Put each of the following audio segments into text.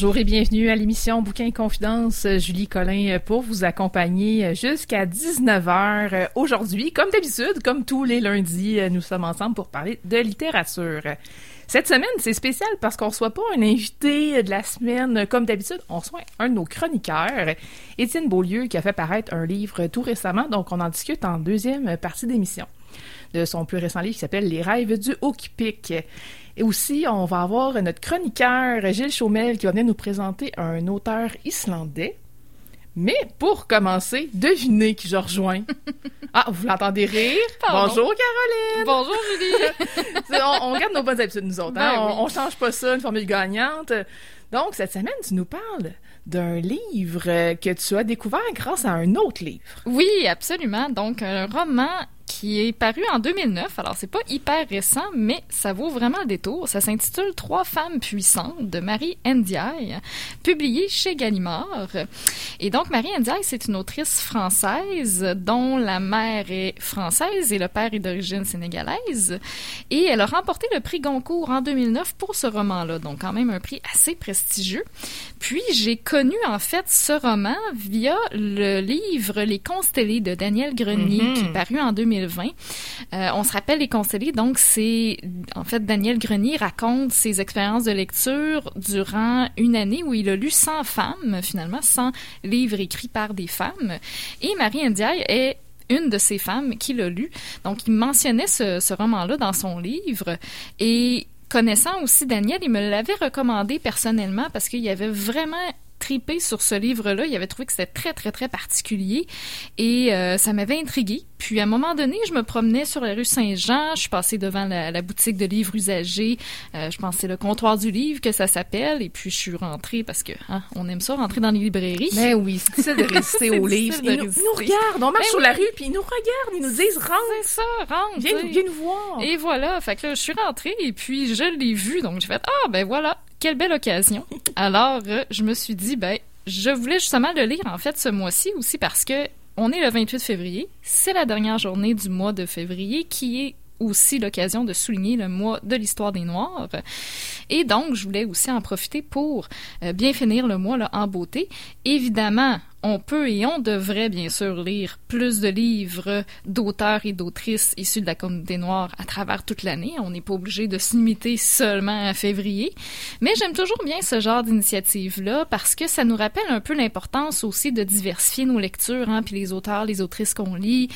Bonjour et bienvenue à l'émission Bouquin Confidence. Julie Collin pour vous accompagner jusqu'à 19h. Aujourd'hui, comme d'habitude, comme tous les lundis, nous sommes ensemble pour parler de littérature. Cette semaine, c'est spécial parce qu'on reçoit pas un invité de la semaine comme d'habitude, on reçoit un de nos chroniqueurs, Étienne Beaulieu, qui a fait paraître un livre tout récemment, donc on en discute en deuxième partie d'émission de son plus récent livre qui s'appelle Les rêves du Hokipic. Et aussi, on va avoir notre chroniqueur Gilles Chaumel qui va venir nous présenter un auteur islandais. Mais pour commencer, devinez qui je rejoins. Ah, vous l'entendez rire? Pardon. Bonjour Caroline! Bonjour Julie! on, on garde nos bonnes habitudes, nous autres. Ben hein? oui. on, on change pas ça, une formule gagnante. Donc, cette semaine, tu nous parles d'un livre que tu as découvert grâce à un autre livre. Oui, absolument. Donc, un roman qui est paru en 2009. Alors, c'est pas hyper récent, mais ça vaut vraiment le détour. Ça s'intitule Trois femmes puissantes de Marie Ndiaye, publié chez Gallimard. Et donc, Marie Ndiaye, c'est une autrice française dont la mère est française et le père est d'origine sénégalaise. Et elle a remporté le prix Goncourt en 2009 pour ce roman-là. Donc, quand même un prix assez prestigieux. Puis, j'ai connu, en fait, ce roman via le livre Les Constellés de Daniel Grenier, Mhm. qui est paru en 2020. Euh, on se rappelle Les Constellés, donc c'est, en fait, Daniel Grenier raconte ses expériences de lecture durant une année où il a lu 100 femmes, finalement, 100 livres écrits par des femmes. Et Marie Ndiaye est une de ces femmes qui l'a lu. Donc, il mentionnait ce, ce roman-là dans son livre. Et connaissant aussi Daniel, il me l'avait recommandé personnellement parce qu'il y avait vraiment tripé sur ce livre-là. Il avait trouvé que c'était très, très, très particulier et euh, ça m'avait intrigué. Puis à un moment donné, je me promenais sur la rue Saint-Jean. Je suis passée devant la, la boutique de livres usagés. Euh, je pense que c'est le comptoir du livre que ça s'appelle. Et puis je suis rentrée parce que hein, on aime ça, rentrer dans les librairies. Mais oui, c'est difficile de résister aux livres. Ils nous, résister. nous regardent, on marche Ben sur la rue, puis ils nous regardent, ils nous disent rentre, C'est ça, rentre. viens nous voir. Et voilà, fait que là, je suis rentrée et puis je l'ai vu, donc j'ai fait ah ben voilà, quelle belle occasion. Alors euh, je me suis dit ben je voulais justement le lire en fait ce mois-ci aussi parce que on est le 28 février, c'est la dernière journée du mois de février qui est aussi l'occasion de souligner le mois de l'histoire des Noirs. Et donc, je voulais aussi en profiter pour euh, bien finir le mois là, en beauté. Évidemment, on peut et on devrait bien sûr lire plus de livres d'auteurs et d'autrices issus de la communauté noire à travers toute l'année. On n'est pas obligé de se limiter seulement à février. Mais j'aime toujours bien ce genre d'initiative-là parce que ça nous rappelle un peu l'importance aussi de diversifier nos lectures, hein, puis les auteurs, les autrices qu'on lit.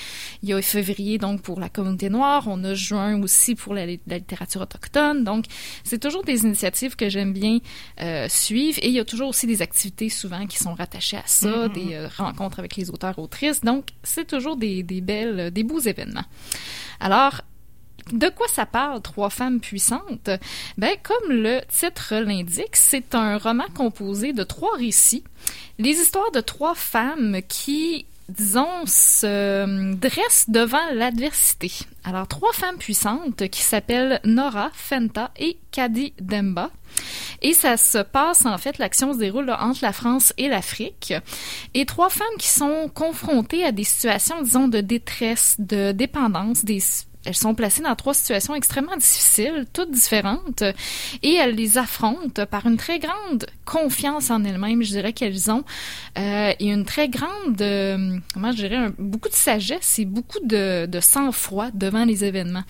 Il y a février donc pour la communauté noire, on a juin aussi pour la, littérature autochtone. Donc c'est toujours des initiatives que j'aime bien euh, suivre et il y a toujours aussi des activités souvent qui sont rattachées à ça, des euh, rencontres avec les auteurs autrices. Donc c'est toujours des, des belles, euh, des beaux événements. Alors de quoi ça parle, Trois femmes puissantes? Ben, comme le titre l'indique, c'est un roman composé de trois récits. Les histoires de trois femmes qui, disons, se dressent devant l'adversité. Alors, trois femmes puissantes qui s'appellent Nora, Fenta et Kadi Demba. Et ça se passe, en fait, l'action se déroule entre la France et l'Afrique. Et trois femmes qui sont confrontées à des situations, disons, de détresse, de dépendance, des elles sont placées dans trois situations extrêmement difficiles, toutes différentes, et elles les affrontent par une très grande confiance en elles-mêmes, je dirais qu'elles ont, euh, et une très grande, euh, comment je dirais, beaucoup de sagesse et beaucoup de, de sang-froid devant les événements.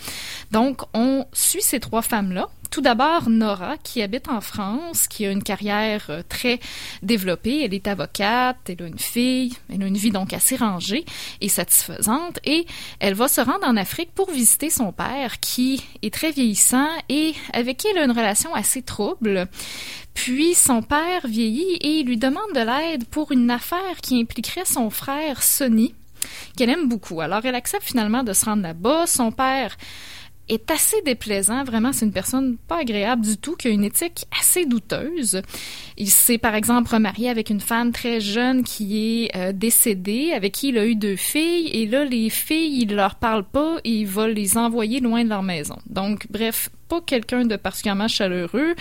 Donc, on suit ces trois femmes-là tout d'abord, Nora, qui habite en France, qui a une carrière euh, très développée. Elle est avocate, elle a une fille, elle a une vie donc assez rangée et satisfaisante. Et elle va se rendre en Afrique pour visiter son père, qui est très vieillissant et avec qui elle a une relation assez trouble. Puis son père vieillit et lui demande de l'aide pour une affaire qui impliquerait son frère Sonny, qu'elle aime beaucoup. Alors elle accepte finalement de se rendre là-bas. Son père est assez déplaisant. Vraiment, c'est une personne pas agréable du tout, qui a une éthique assez douteuse. Il s'est, par exemple, remarié avec une femme très jeune qui est euh, décédée, avec qui il a eu deux filles. Et là, les filles, il leur parle pas et il va les envoyer loin de leur maison. Donc, bref, pas quelqu'un de particulièrement chaleureux.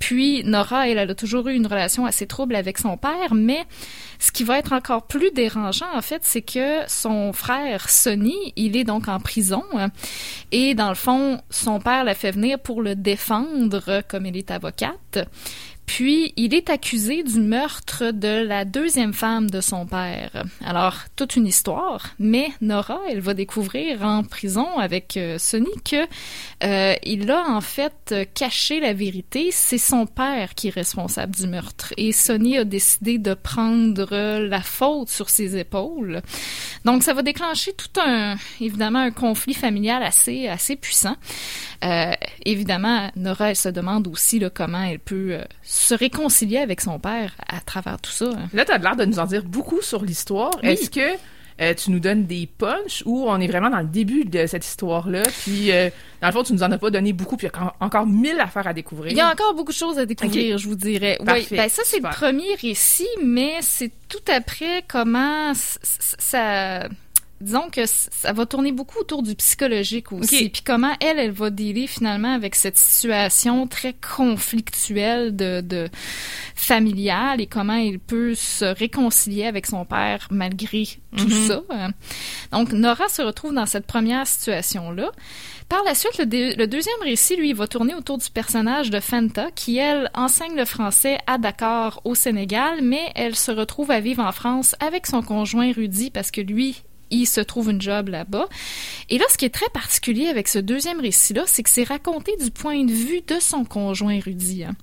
Puis, Nora, elle, elle a toujours eu une relation assez trouble avec son père, mais ce qui va être encore plus dérangeant, en fait, c'est que son frère Sonny, il est donc en prison. Et dans le fond, son père l'a fait venir pour le défendre comme il est avocate. Puis, il est accusé du meurtre de la deuxième femme de son père. Alors, toute une histoire, mais Nora, elle va découvrir en prison avec euh, Sonny que euh, il a en fait caché la vérité. C'est son père qui est responsable du meurtre. Et Sonny a décidé de prendre la faute sur ses épaules. Donc, ça va déclencher tout un, évidemment, un conflit familial assez, assez puissant. Euh, évidemment, Nora, elle se demande aussi là, comment elle peut euh, se réconcilier avec son père à travers tout ça. Hein. Là, tu as l'air de nous en dire beaucoup sur l'histoire. Est-ce que euh, tu nous donnes des punchs ou on est vraiment dans le début de cette histoire-là? Puis, dans le fond, tu nous en as pas donné beaucoup, puis il y a encore mille affaires à découvrir. Il y a encore beaucoup de choses à découvrir, je vous dirais. Oui, ben ça, c'est le premier récit, mais c'est tout après comment ça disons que ça va tourner beaucoup autour du psychologique aussi. Puis comment elle, elle va dealer finalement avec cette situation très conflictuelle de, de familiale et comment elle peut se réconcilier avec son père malgré tout mhm. ça. Donc Nora se retrouve dans cette première situation-là. Par la suite, le, le, deuxième récit, lui, va tourner autour du personnage de Fanta, qui, elle, enseigne le français à Dakar, au Sénégal, mais elle se retrouve à vivre en France avec son conjoint Rudy, parce que lui, il se trouve une job là-bas. Et là, ce qui est très particulier avec ce deuxième récit-là, c'est que c'est raconté du point de vue de son conjoint Rudy. Hein.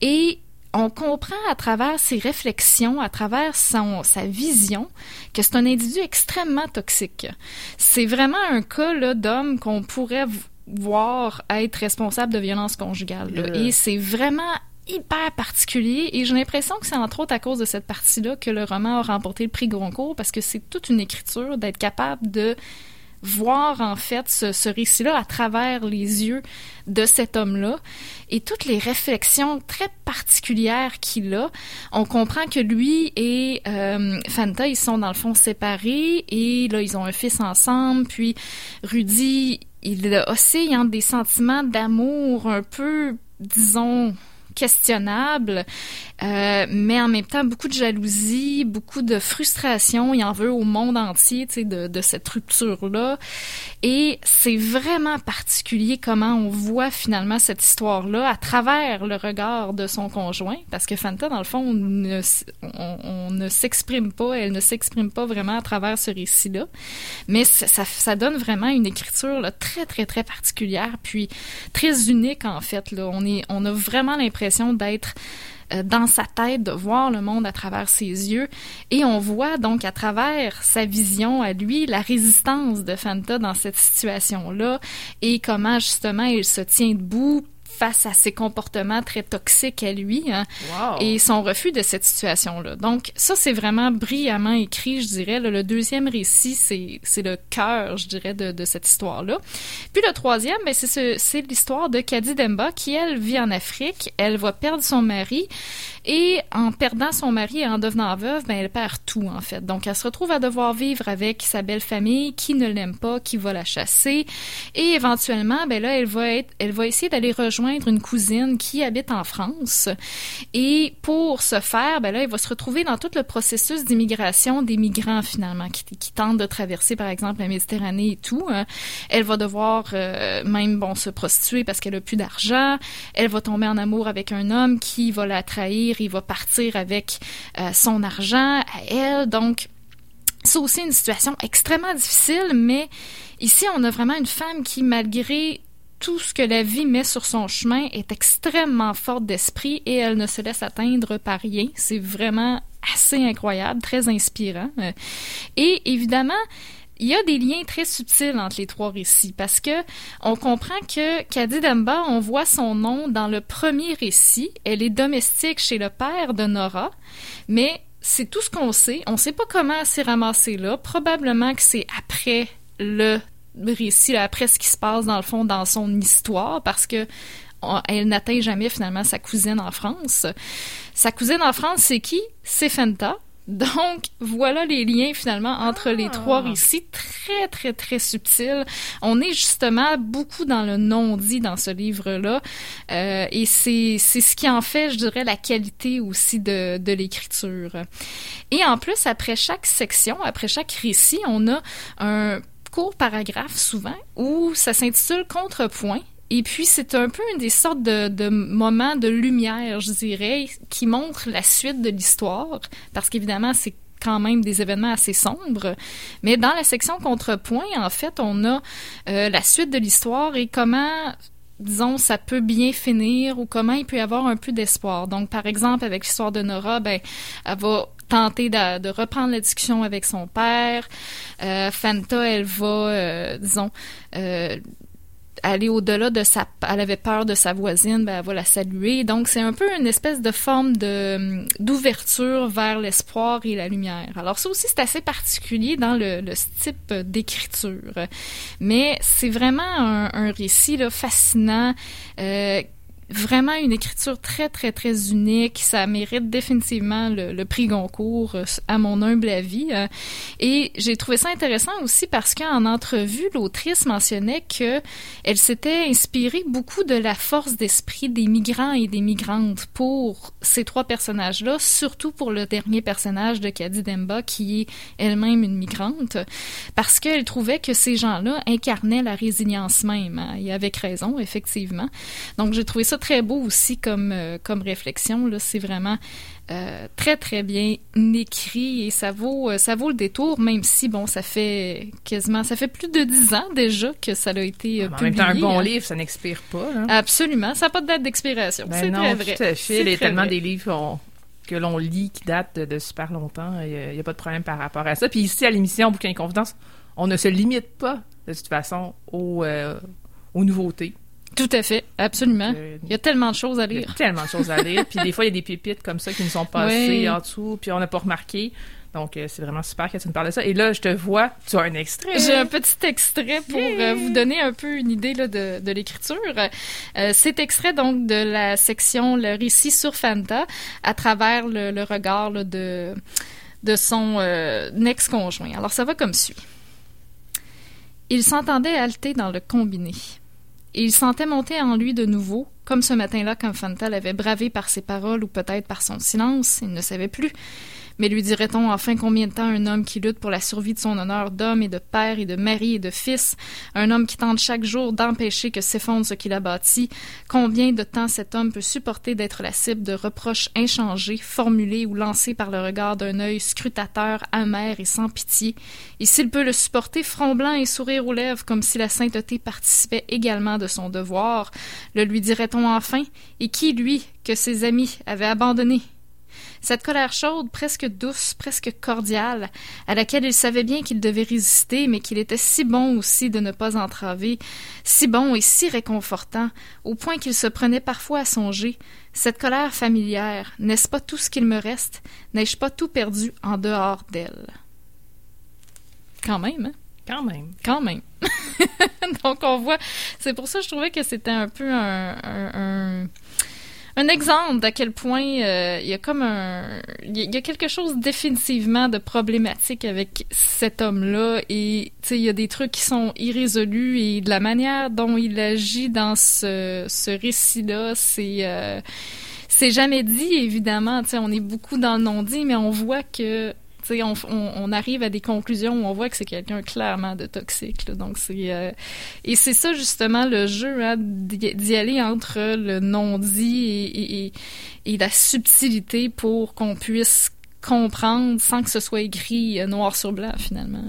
Et on comprend à travers ses réflexions, à travers son, sa vision, que c'est un individu extrêmement toxique. C'est vraiment un cas d'homme qu'on pourrait voir être responsable de violence conjugale. Et c'est vraiment hyper particulier et j'ai l'impression que c'est entre autres à cause de cette partie-là que le roman a remporté le prix Goncourt parce que c'est toute une écriture d'être capable de voir en fait ce, récit-là à travers les yeux de cet homme-là et toutes les réflexions très particulières qu'il a. On comprend que lui et euh, Fanta, ils sont dans le fond séparés et là, ils ont un fils ensemble. Puis Rudy, il oscille entre des sentiments d'amour un peu, disons, questionnable, euh, mais en même temps beaucoup de jalousie, beaucoup de frustration. Il en veut au monde entier, de, de cette rupture-là. Et c'est vraiment particulier comment on voit finalement cette histoire-là à travers le regard de son conjoint, parce que Fanta, dans le fond, on ne, s'exprime pas, elle ne s'exprime pas vraiment à travers ce récit-là. Mais ça, donne vraiment une écriture très, très, très particulière, puis très unique en fait. Là. On, est, on a vraiment l'impression d'être euh, dans sa tête, de voir le monde à travers ses yeux. Et on voit donc à travers sa vision à lui la résistance de Fanta dans cette situation-là et comment justement il se tient debout face à ses comportements très toxiques à lui hein, et son refus de cette situation-là. Donc ça, c'est vraiment brillamment écrit, je dirais. le deuxième récit, c'est le cœur, je dirais, de, de cette histoire-là. Puis le troisième, ben, c'est l'histoire de Kadi Demba qui, elle, vit en Afrique. Elle va perdre son mari et en perdant son mari et en devenant veuve, ben, elle perd tout, en fait. Donc, elle se retrouve à devoir vivre avec sa belle famille qui ne l'aime pas, qui va la chasser. Et éventuellement, ben là, elle va être, elle va essayer d'aller rejoindre rejoindre une cousine qui habite en France. Et pour ce faire, ben là, il va se retrouver dans tout le processus d'immigration des migrants finalement qui, tentent de traverser par exemple la Méditerranée et tout. Hein. Elle va devoir euh, même bon se prostituer parce qu'elle a plus d'argent. Elle va tomber en amour avec un homme qui va la trahir. Il va partir avec euh, son argent à elle. Donc c'est aussi une situation extrêmement difficile, mais ici on a vraiment une femme qui malgré tout ce que la vie met sur son chemin est extrêmement forte d'esprit et elle ne se laisse atteindre par rien. C'est vraiment assez incroyable, très inspirant. Euh, et évidemment, il y a des liens très subtils entre les trois récits parce que on comprend que Kadi Demba, on voit son nom dans le premier récit. Elle est domestique chez le père de Nora, mais c'est tout ce qu'on sait. On ne sait pas comment elle s'est ramassée là. Probablement que c'est après le récit, après ce qui se passe dans le fond dans son histoire, parce que elle n'atteint jamais finalement sa cousine en France. Sa cousine en France, c'est qui? C'est Fenta. Donc, voilà les liens finalement entre les ah. trois récits, très, très, très subtils. On est justement beaucoup dans le non-dit dans ce livre-là. Euh, et c'est ce qui en fait, je dirais, la qualité aussi de, de l'écriture. Et en plus, après chaque section, après chaque récit, on a un court paragraphe souvent où ça s'intitule Contrepoint et puis, c'est un peu une des sortes de, moments de lumière, je dirais, qui montrent la suite de l'histoire, parce qu'évidemment, c'est quand même des événements assez sombres. Mais dans la section contrepoint, en fait, on a euh, la suite de l'histoire et comment disons, ça peut bien finir ou comment il peut y avoir un peu d'espoir. Donc, par exemple, avec l'histoire de Nora, ben, elle va tenter de, reprendre la discussion avec son père. Euh, Fanta, elle va, euh, disons, aller au-delà de sa... Elle avait peur de sa voisine, ben, elle va la saluer. Donc, c'est un peu une espèce de forme de d'ouverture vers l'espoir et la lumière. Alors, ça aussi, c'est assez particulier dans le, le type d'écriture. Mais c'est vraiment un, un récit là, fascinant euh, vraiment une écriture très, très, très unique. Ça mérite définitivement le, prix Goncourt, euh, à mon humble avis. Euh. Et j'ai trouvé ça intéressant aussi parce qu'en entrevue, l'autrice mentionnait que elle s'était inspirée beaucoup de la force d'esprit des migrants et des migrantes pour ces trois personnages-là, surtout pour le dernier personnage de Kadi Demba, qui est elle-même une migrante, parce qu'elle trouvait que ces gens-là incarnaient la résilience même. Hein, et avec raison, effectivement. Donc, j'ai trouvé ça très beau aussi comme, euh, comme réflexion. Là. C'est vraiment euh, très, très bien écrit et ça vaut, euh, ça vaut le détour, même si, bon, ça fait quasiment, ça fait plus de dix ans déjà que ça a été publié. un bon hein. livre, ça n'expire pas. Absolument. Ça n'a pas de date d'expiration. Ben c'est très vrai. Tout à fait. Il y a tellement des livres que l'on lit qui datent de, super longtemps. Il n'y a, pas de problème par rapport à ça. Puis ici, à l'émission Bouquin et Confidence, on ne se limite pas, de toute façon, aux, aux nouveautés. Tout à fait, absolument. il y a tellement de choses à lire. Il y a tellement de choses à lire. puis des fois, il y a des pépites comme ça qui nous sont passées en dessous, puis on n'a pas remarqué. Donc, euh, c'est vraiment super que tu nous parles de ça. Et là, je te vois, tu as un extrait. J'ai un petit extrait pour euh, vous donner un peu une idée là, de, de l'écriture. Euh, cet extrait, donc, de la section Le récit sur Fanta, à travers le, le regard là, de, de son ex-conjoint. Alors, ça va comme suit. Il s'entendait halter dans le combiné et il sentait monter en lui de nouveau, comme ce matin-là quand Fanta l'avait bravé par ses paroles ou peut-être par son silence, il ne savait plus, mais lui dirait-on enfin combien de temps un homme qui lutte pour la survie de son honneur d'homme et de père et de mari et de fils, un homme qui tente chaque jour d'empêcher que s'effondre ce qu'il a bâti, combien de temps cet homme peut supporter d'être la cible de reproches inchangés, formulés ou lancés par le regard d'un œil scrutateur, amer et sans pitié, et s'il peut le supporter front blanc et sourire aux lèvres comme si la sainteté participait également de son devoir, le lui dirait-on enfin, et qui, lui, que ses amis avaient abandonné cette colère chaude, presque douce, presque cordiale, à laquelle il savait bien qu'il devait résister, mais qu'il était si bon aussi de ne pas entraver, si bon et si réconfortant, au point qu'il se prenait parfois à songer. Cette colère familière, n'est-ce pas tout ce qu'il me reste? N'ai-je pas tout perdu en dehors d'elle? Quand même, hein? Quand même. Quand même. Donc on voit, c'est pour ça que je trouvais que c'était un peu un un exemple d'à quel point euh, il y a comme un il y, a quelque chose définitivement de problématique avec cet homme-là et tu sais il y a des trucs qui sont irrésolus et de la manière dont il agit dans ce, ce récit-là c'est euh, c'est jamais dit évidemment. Tu sais on est beaucoup dans le non-dit mais on voit que on, on, arrive à des conclusions où on voit que c'est quelqu'un clairement de toxique. Donc c'est euh, et c'est ça justement le jeu hein, d'y aller entre le non-dit et, et, et, la subtilité pour qu'on puisse comprendre sans que ce soit écrit euh, noir sur blanc finalement.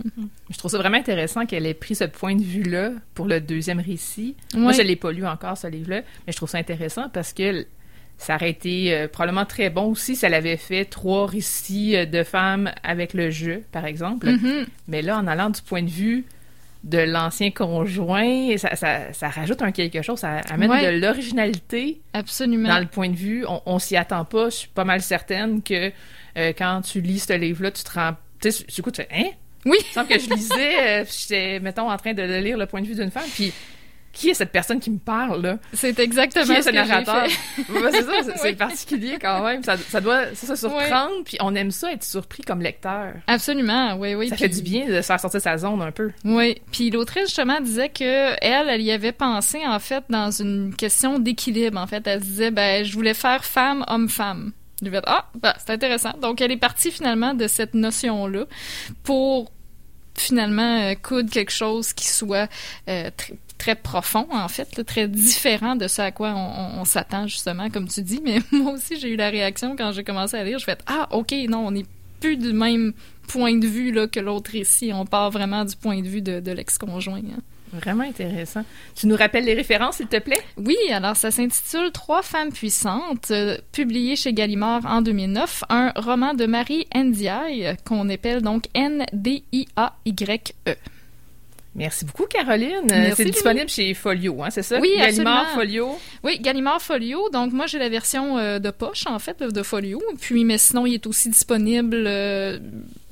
Je trouve ça vraiment intéressant qu'elle ait pris ce point de vue-là pour le deuxième récit. Moi, je l'ai pas lu encore ce livre-là, mais je trouve ça intéressant parce que ça aurait été euh, probablement très bon aussi si elle avait fait trois récits euh, de femmes avec le jeu, par exemple. Mm-hmm. Mais là, en allant du point de vue de l'ancien conjoint, ça, ça, rajoute un quelque chose, ça amène de l'originalité. Absolument. Dans le point de vue, on, on s'y attend pas. Je suis pas mal certaine que euh, quand tu lis ce livre-là, tu te rends. Tu sais, du coup, tu fais Hein? Oui. Il semble que je lisais, j'étais, mettons, en train de lire le point de vue d'une femme, puis qui est cette personne qui me parle là? C'est exactement qui est ce, narrateur? c'est ça, c'est particulier quand même. Ça, ça doit ça, se surprendre, puis on aime ça être surpris comme lecteur. Absolument, oui, oui. Ça fait du bien de faire sortir sa zone un peu. Oui, puis l'autrice justement disait que elle, elle y avait pensé en fait dans une question d'équilibre. En fait, elle se disait ben je voulais faire femme homme femme. Ah bah, c'est intéressant. Donc elle est partie finalement de cette notion là pour finalement euh, coudre quelque chose qui soit euh, très profond, en fait, très différent de ce à quoi on, s'attend, justement, comme tu dis. Mais moi aussi, j'ai eu la réaction quand j'ai commencé à lire. Je fais Ah, OK, non, on n'est plus du même point de vue là, que l'autre ici. On part vraiment du point de vue de, l'ex-conjoint. Hein. Vraiment intéressant. Tu nous rappelles les références, s'il te plaît? Oui, alors ça s'intitule Trois femmes puissantes, euh, publié chez Gallimard en 2009, un roman de Marie Ndiaye, qu'on appelle donc N-D-I-A-Y-E. Merci beaucoup, Caroline. C'est disponible chez Folio, hein, c'est ça? Oui, Gallimard Folio. Oui, Gallimard Folio. Donc, moi, j'ai la version euh, de poche, en fait, de, Folio. Puis, mais sinon, il est aussi disponible euh,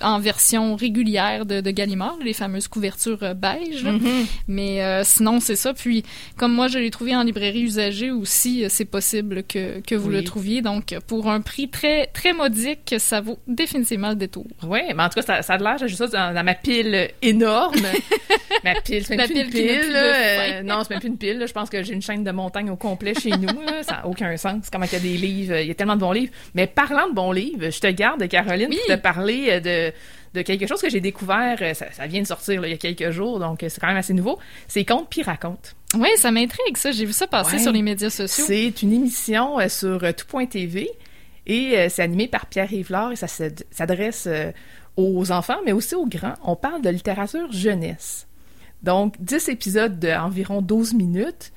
en version régulière de, de Gallimard, les fameuses couvertures euh, beige. Mm-hmm. Mais sinon, c'est ça. Puis, comme moi, je l'ai trouvé en librairie usagée aussi, c'est possible que, que vous le trouviez. Donc, pour un prix très, très modique, ça vaut définitivement le détour. Oui, mais en tout cas, ça, ça a l'air, j'ai juste ça dans, dans ma pile énorme. Ma pile, c'est même plus une pile. Euh, non, c'est même plus une pile. Je pense que j'ai une chaîne de montagne au complet chez nous. Ça n'a aucun sens. Comment il y a des livres. Il y a tellement de bons livres. Mais parlant de bons livres, je te garde, Caroline, pour te parler euh, de de quelque chose que j'ai découvert, euh, ça, vient de sortir il y a quelques jours, donc c'est quand même assez nouveau. C'est Conte puis raconte. Oui, ça m'intrigue ça. J'ai vu ça passer sur les médias sociaux. C'est une émission sur tout.tv et c'est animé par Pierre Rivlard et ça s'adresse aux enfants, mais aussi aux grands. On parle de littérature jeunesse. Donc, 10 épisodes d'environ 12 minutes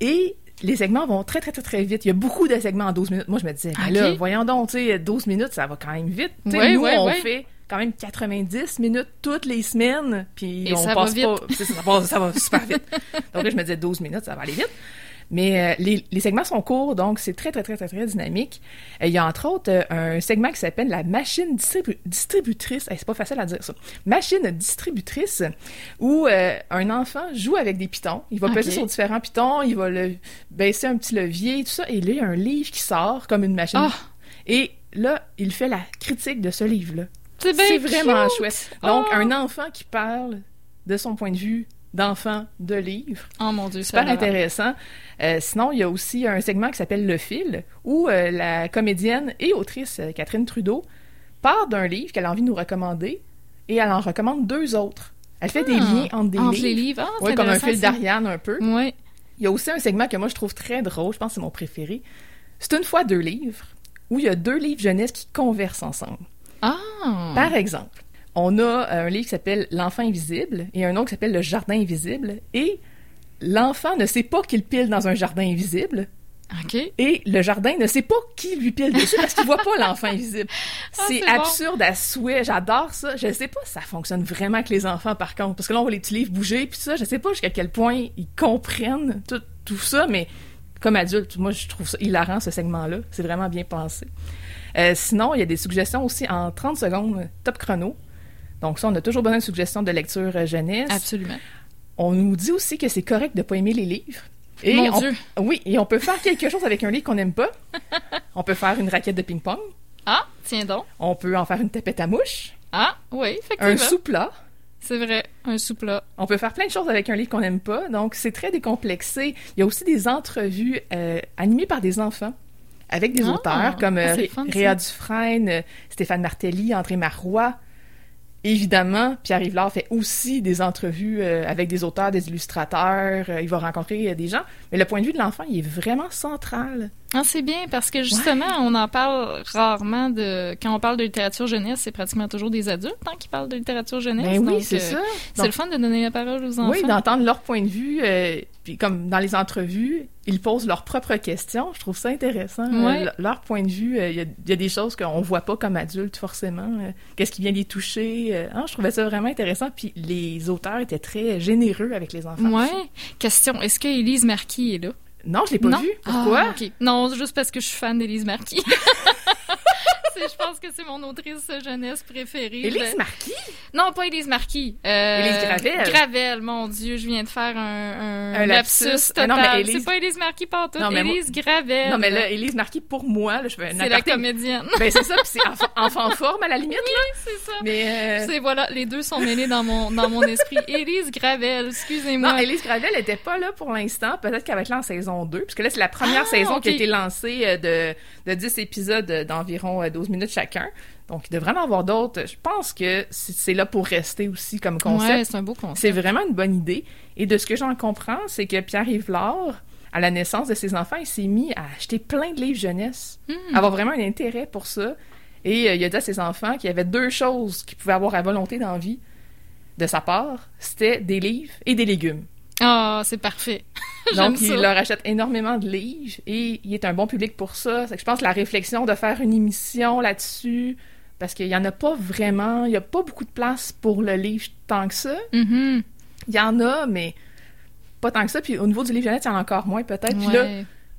et les segments vont très, très, très, très vite. Il y a beaucoup de segments en 12 minutes. Moi, je me disais, ben là, voyons donc, tu sais, 12 minutes, ça va quand même vite. Ouais, nous, on fait quand même 90 minutes toutes les semaines, puis on passe pas... Ça, ça va super vite. donc là, je me disais, 12 minutes, ça va aller vite. Mais euh, les, les, segments sont courts, donc c'est très, très, très, très, très dynamique. Euh, il y a entre autres euh, un segment qui s'appelle la machine distributrice. c'est pas facile à dire ça. Machine distributrice, où un enfant joue avec des pitons. Il va peser sur différents pitons, il va le baisser un petit levier, tout ça. Et là, il y a un livre qui sort comme une machine. Ah! Et là, il fait la critique de ce livre-là. C'est vraiment chouette. Donc, oh! un enfant qui parle de son point de vue d'enfants de livres. Oh mon Dieu, super intéressant. Euh, sinon, il y a aussi un segment qui s'appelle Le fil, où euh, la comédienne et autrice euh, Catherine Trudeau part d'un livre qu'elle a envie de nous recommander et elle en recommande deux autres. Elle fait des ah, liens entre des livres. les livres. Ah, comme un fil d'Ariane un peu. Oui. Il y a aussi un segment que moi je trouve très drôle, je pense que c'est mon préféré. C'est une fois deux livres où il y a deux livres jeunesse qui conversent ensemble. Ah. Par exemple, on a un livre qui s'appelle L'enfant invisible et un autre qui s'appelle Le jardin invisible. Et l'enfant ne sait pas qu'il pile dans un jardin invisible. OK. Et le jardin ne sait pas qui lui pile dessus parce qu'il voit pas l'enfant invisible. Ah, c'est absurde à souhait. J'adore ça. Je sais pas si ça fonctionne vraiment avec les enfants, par contre. Parce que là, on voit les petits livres bouger, puis ça, je sais pas jusqu'à quel point ils comprennent tout, tout ça, mais comme adulte, moi, je trouve ça hilarant, ce segment-là. C'est vraiment bien pensé. Euh, sinon, il y a des suggestions aussi en 30 secondes, top chrono. Donc ça, on a toujours besoin de suggestions de lecture euh, jeunesse. Absolument. On nous dit aussi que c'est correct de ne pas aimer les livres Et Mon on- Dieu. Oui, et on peut faire quelque chose avec un livre qu'on n'aime pas. on peut faire une raquette de ping-pong. Ah, tiens donc. On peut en faire une tapette à mouche. Ah, oui, Un effectivement. sous-plat. C'est vrai, un sous-plat. On peut faire plein de choses avec un livre qu'on n'aime pas. Donc, c'est très décomplexé. Il y a aussi des entrevues euh, animées par des enfants avec des Ah, auteurs comme ah, euh, fun. Réa Dufresne, euh, Stéphane Martelly, André Marois. Évidemment, Pierre Yvelard fait aussi des entrevues euh, avec des auteurs, des illustrateurs. Il va rencontrer des gens. Mais le point de vue de l'enfant, il est vraiment central. Ah, c'est bien parce que justement, on en parle rarement de. Quand on parle de littérature jeunesse, c'est pratiquement toujours des adultes hein, qui parlent de littérature jeunesse. Ben oui, c'est euh, ça. C'est le fun de donner la parole aux enfants. Oui, d'entendre leur point de vue. euh, puis comme dans les entrevues, ils posent leurs propres questions. Je trouve ça intéressant. Ouais. Euh, le- leur point de vue, il y, a, il y a des choses qu'on voit pas comme adultes forcément. Qu'est-ce qui vient les toucher? hein, je trouvais ça vraiment intéressant. Puis les auteurs étaient très généreux avec les enfants. Ouais. Question est-ce que Élise Marquis est là? Non, je l'ai pas non? vu. Pourquoi? Ah. Non, juste parce que je suis fan d'Élise Marquis. Je pense que c'est mon autrice jeunesse préférée. Élise Marquis? Non, pas Élise Marquis. Euh, Élise Gravel. Gravel, mon Dieu, je viens de faire un, un, Un lapsus, lapsus. total. Ah non, mais Élise- C'est pas Élise Marquis partout, Non, mais moi- Élise Gravel. Non, mais là, Élise Marquis, pour moi, là, je fais un c'est la comédienne. Ben, c'est ça, puis c'est enfant, enfant forme à la limite, là. c'est ça. Mais, euh, C'est voilà, les deux sont mêlés dans mon dans mon esprit. Élise Gravel, excusez-moi. Non, Élise Gravel n'était pas là pour l'instant. Peut-être qu'elle va être là en saison 2, puisque là, c'est la première Ah, saison qui a été lancée euh, de, de 10 épisodes d'environ euh, 12 minutes chacun. Donc, il devrait en avoir d'autres. Je pense que c'est là pour rester aussi comme ouais, concept. c'est un beau concept. c'est vraiment une bonne idée. Et de ce que j'en comprends, c'est que Pierre Yvelard, à la naissance de ses enfants, il s'est mis à acheter plein de livres jeunesse, Hmm. avoir vraiment un intérêt pour ça. Et euh, il a dit à ses enfants qu'il y avait deux choses qu'il pouvait avoir à volonté dans la vie de sa part, c'était des livres et des légumes. Ah, c'est parfait. Donc, il ça. leur achète énormément de livres et il est un bon public pour ça. C'est que je pense que la réflexion de faire une émission là-dessus, parce qu'il y en a pas vraiment, il y a pas beaucoup de place pour le livre tant que ça. Mhm. Il y en a, mais pas tant que ça. Puis au niveau du livre jeunesse, il y en a encore moins peut-être. Puis là,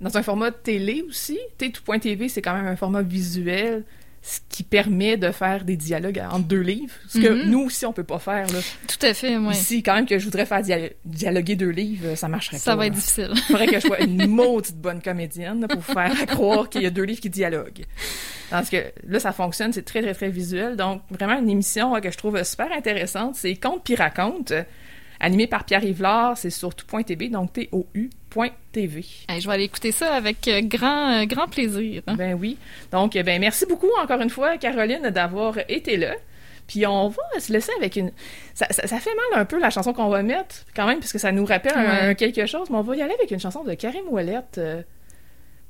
dans un format de télé aussi, T2.tv, c'est quand même un format visuel, ce qui permet de faire des dialogues entre deux livres. Ce que Mhm. nous aussi, on peut pas faire. Là. Tout à fait, ouais. Ici, quand même, que je voudrais faire dia- dialoguer deux livres, ça marcherait pas. Ça va être difficile. Il faudrait que je sois une maudite bonne comédienne pour faire croire qu'il y a deux livres qui dialoguent. Parce que là, ça fonctionne, c'est très, très, très visuel. Donc, vraiment une émission euh, que je trouve super intéressante. C'est Conte puis raconte, euh, animé par Pierre Yvelard. C'est sur tout.tv, donc T-O-U.tv. Hey, je vais aller écouter ça avec euh, grand, euh, grand plaisir. hein. Ben oui. Donc, eh ben merci beaucoup encore une fois, Caroline, d'avoir été là. Puis on va se laisser avec une... Ça, ça- ça fait mal un peu la chanson qu'on va mettre, quand même, puisque ça nous rappelle un- Ouais. un quelque chose, mais on va y aller avec une chanson de Karim Ouellette. euh,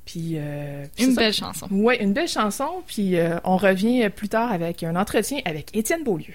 puis... euh, puis Une ça. belle chanson. Ouais, une belle chanson, puis euh, on revient plus tard avec un entretien avec Étienne Beaulieu.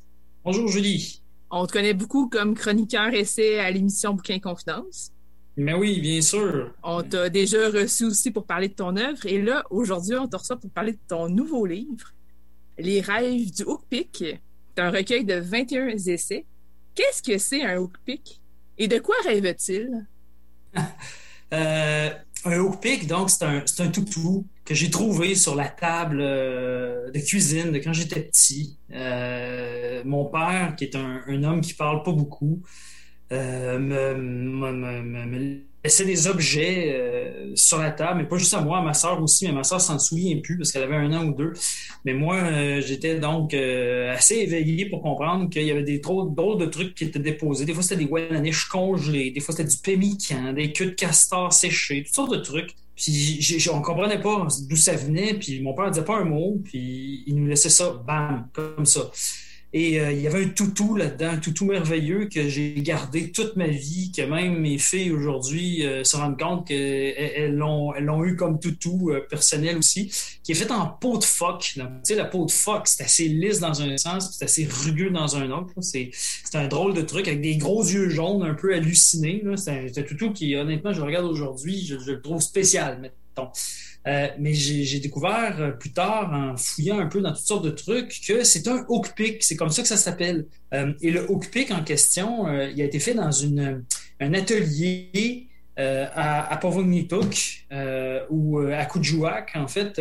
Bonjour Julie. On te connaît beaucoup comme chroniqueur essai à l'émission Bouquins et Confidences. Mais oui, bien sûr. On t'a déjà reçu aussi pour parler de ton œuvre. Et là, aujourd'hui, on te reçoit pour parler de ton nouveau livre, Les rêves du Hookpick. C'est un recueil de 21 essais. Qu'est-ce que c'est un Hookpick? Et de quoi rêve-t-il? Euh, un hookpick, donc, c'est un, c'est un toutou que j'ai trouvé sur la table euh, de cuisine de quand j'étais petit. Euh, mon père, qui est un, un homme qui parle pas beaucoup, euh, me, me, me, me- laissait des objets euh, sur la table, mais pas juste à moi, à ma sœur aussi, mais ma sœur s'en souvient plus parce qu'elle avait un an ou deux. Mais moi, euh, j'étais donc assez éveillé pour comprendre qu'il y avait des trop drôles de trucs qui étaient déposés. Des fois, c'était des guananiches congelés, des fois, c'était du pémican, des queues de castor séchées, toutes sortes de trucs. Puis j'ai- j'ai- on comprenait pas d'où ça venait, puis mon père disait pas un mot, puis il nous laissait ça, bam, comme ça. Et euh, il y avait un toutou là-dedans, un toutou merveilleux que j'ai gardé toute ma vie, que même mes filles aujourd'hui euh, se rendent compte qu'elles l'ont, elles l'ont eu comme toutou euh, personnel aussi, qui est fait en peau de phoque. Tu sais, la peau de phoque, c'est assez lisse dans un sens, c'est assez rugueux dans un autre. C'est, un drôle de truc avec des gros yeux jaunes, un peu hallucinés. C'est, un, un toutou qui, honnêtement, je le regarde aujourd'hui, je, je le trouve spécial, mettons. Euh, mais j'ai découvert euh, plus tard, en fouillant un peu dans toutes sortes de trucs, que c'est un hook pick. C'est comme ça que ça s'appelle. Euh, et le hook pick en question, il a été fait dans un atelier à, à Povognituk ou à Kujuak, en fait,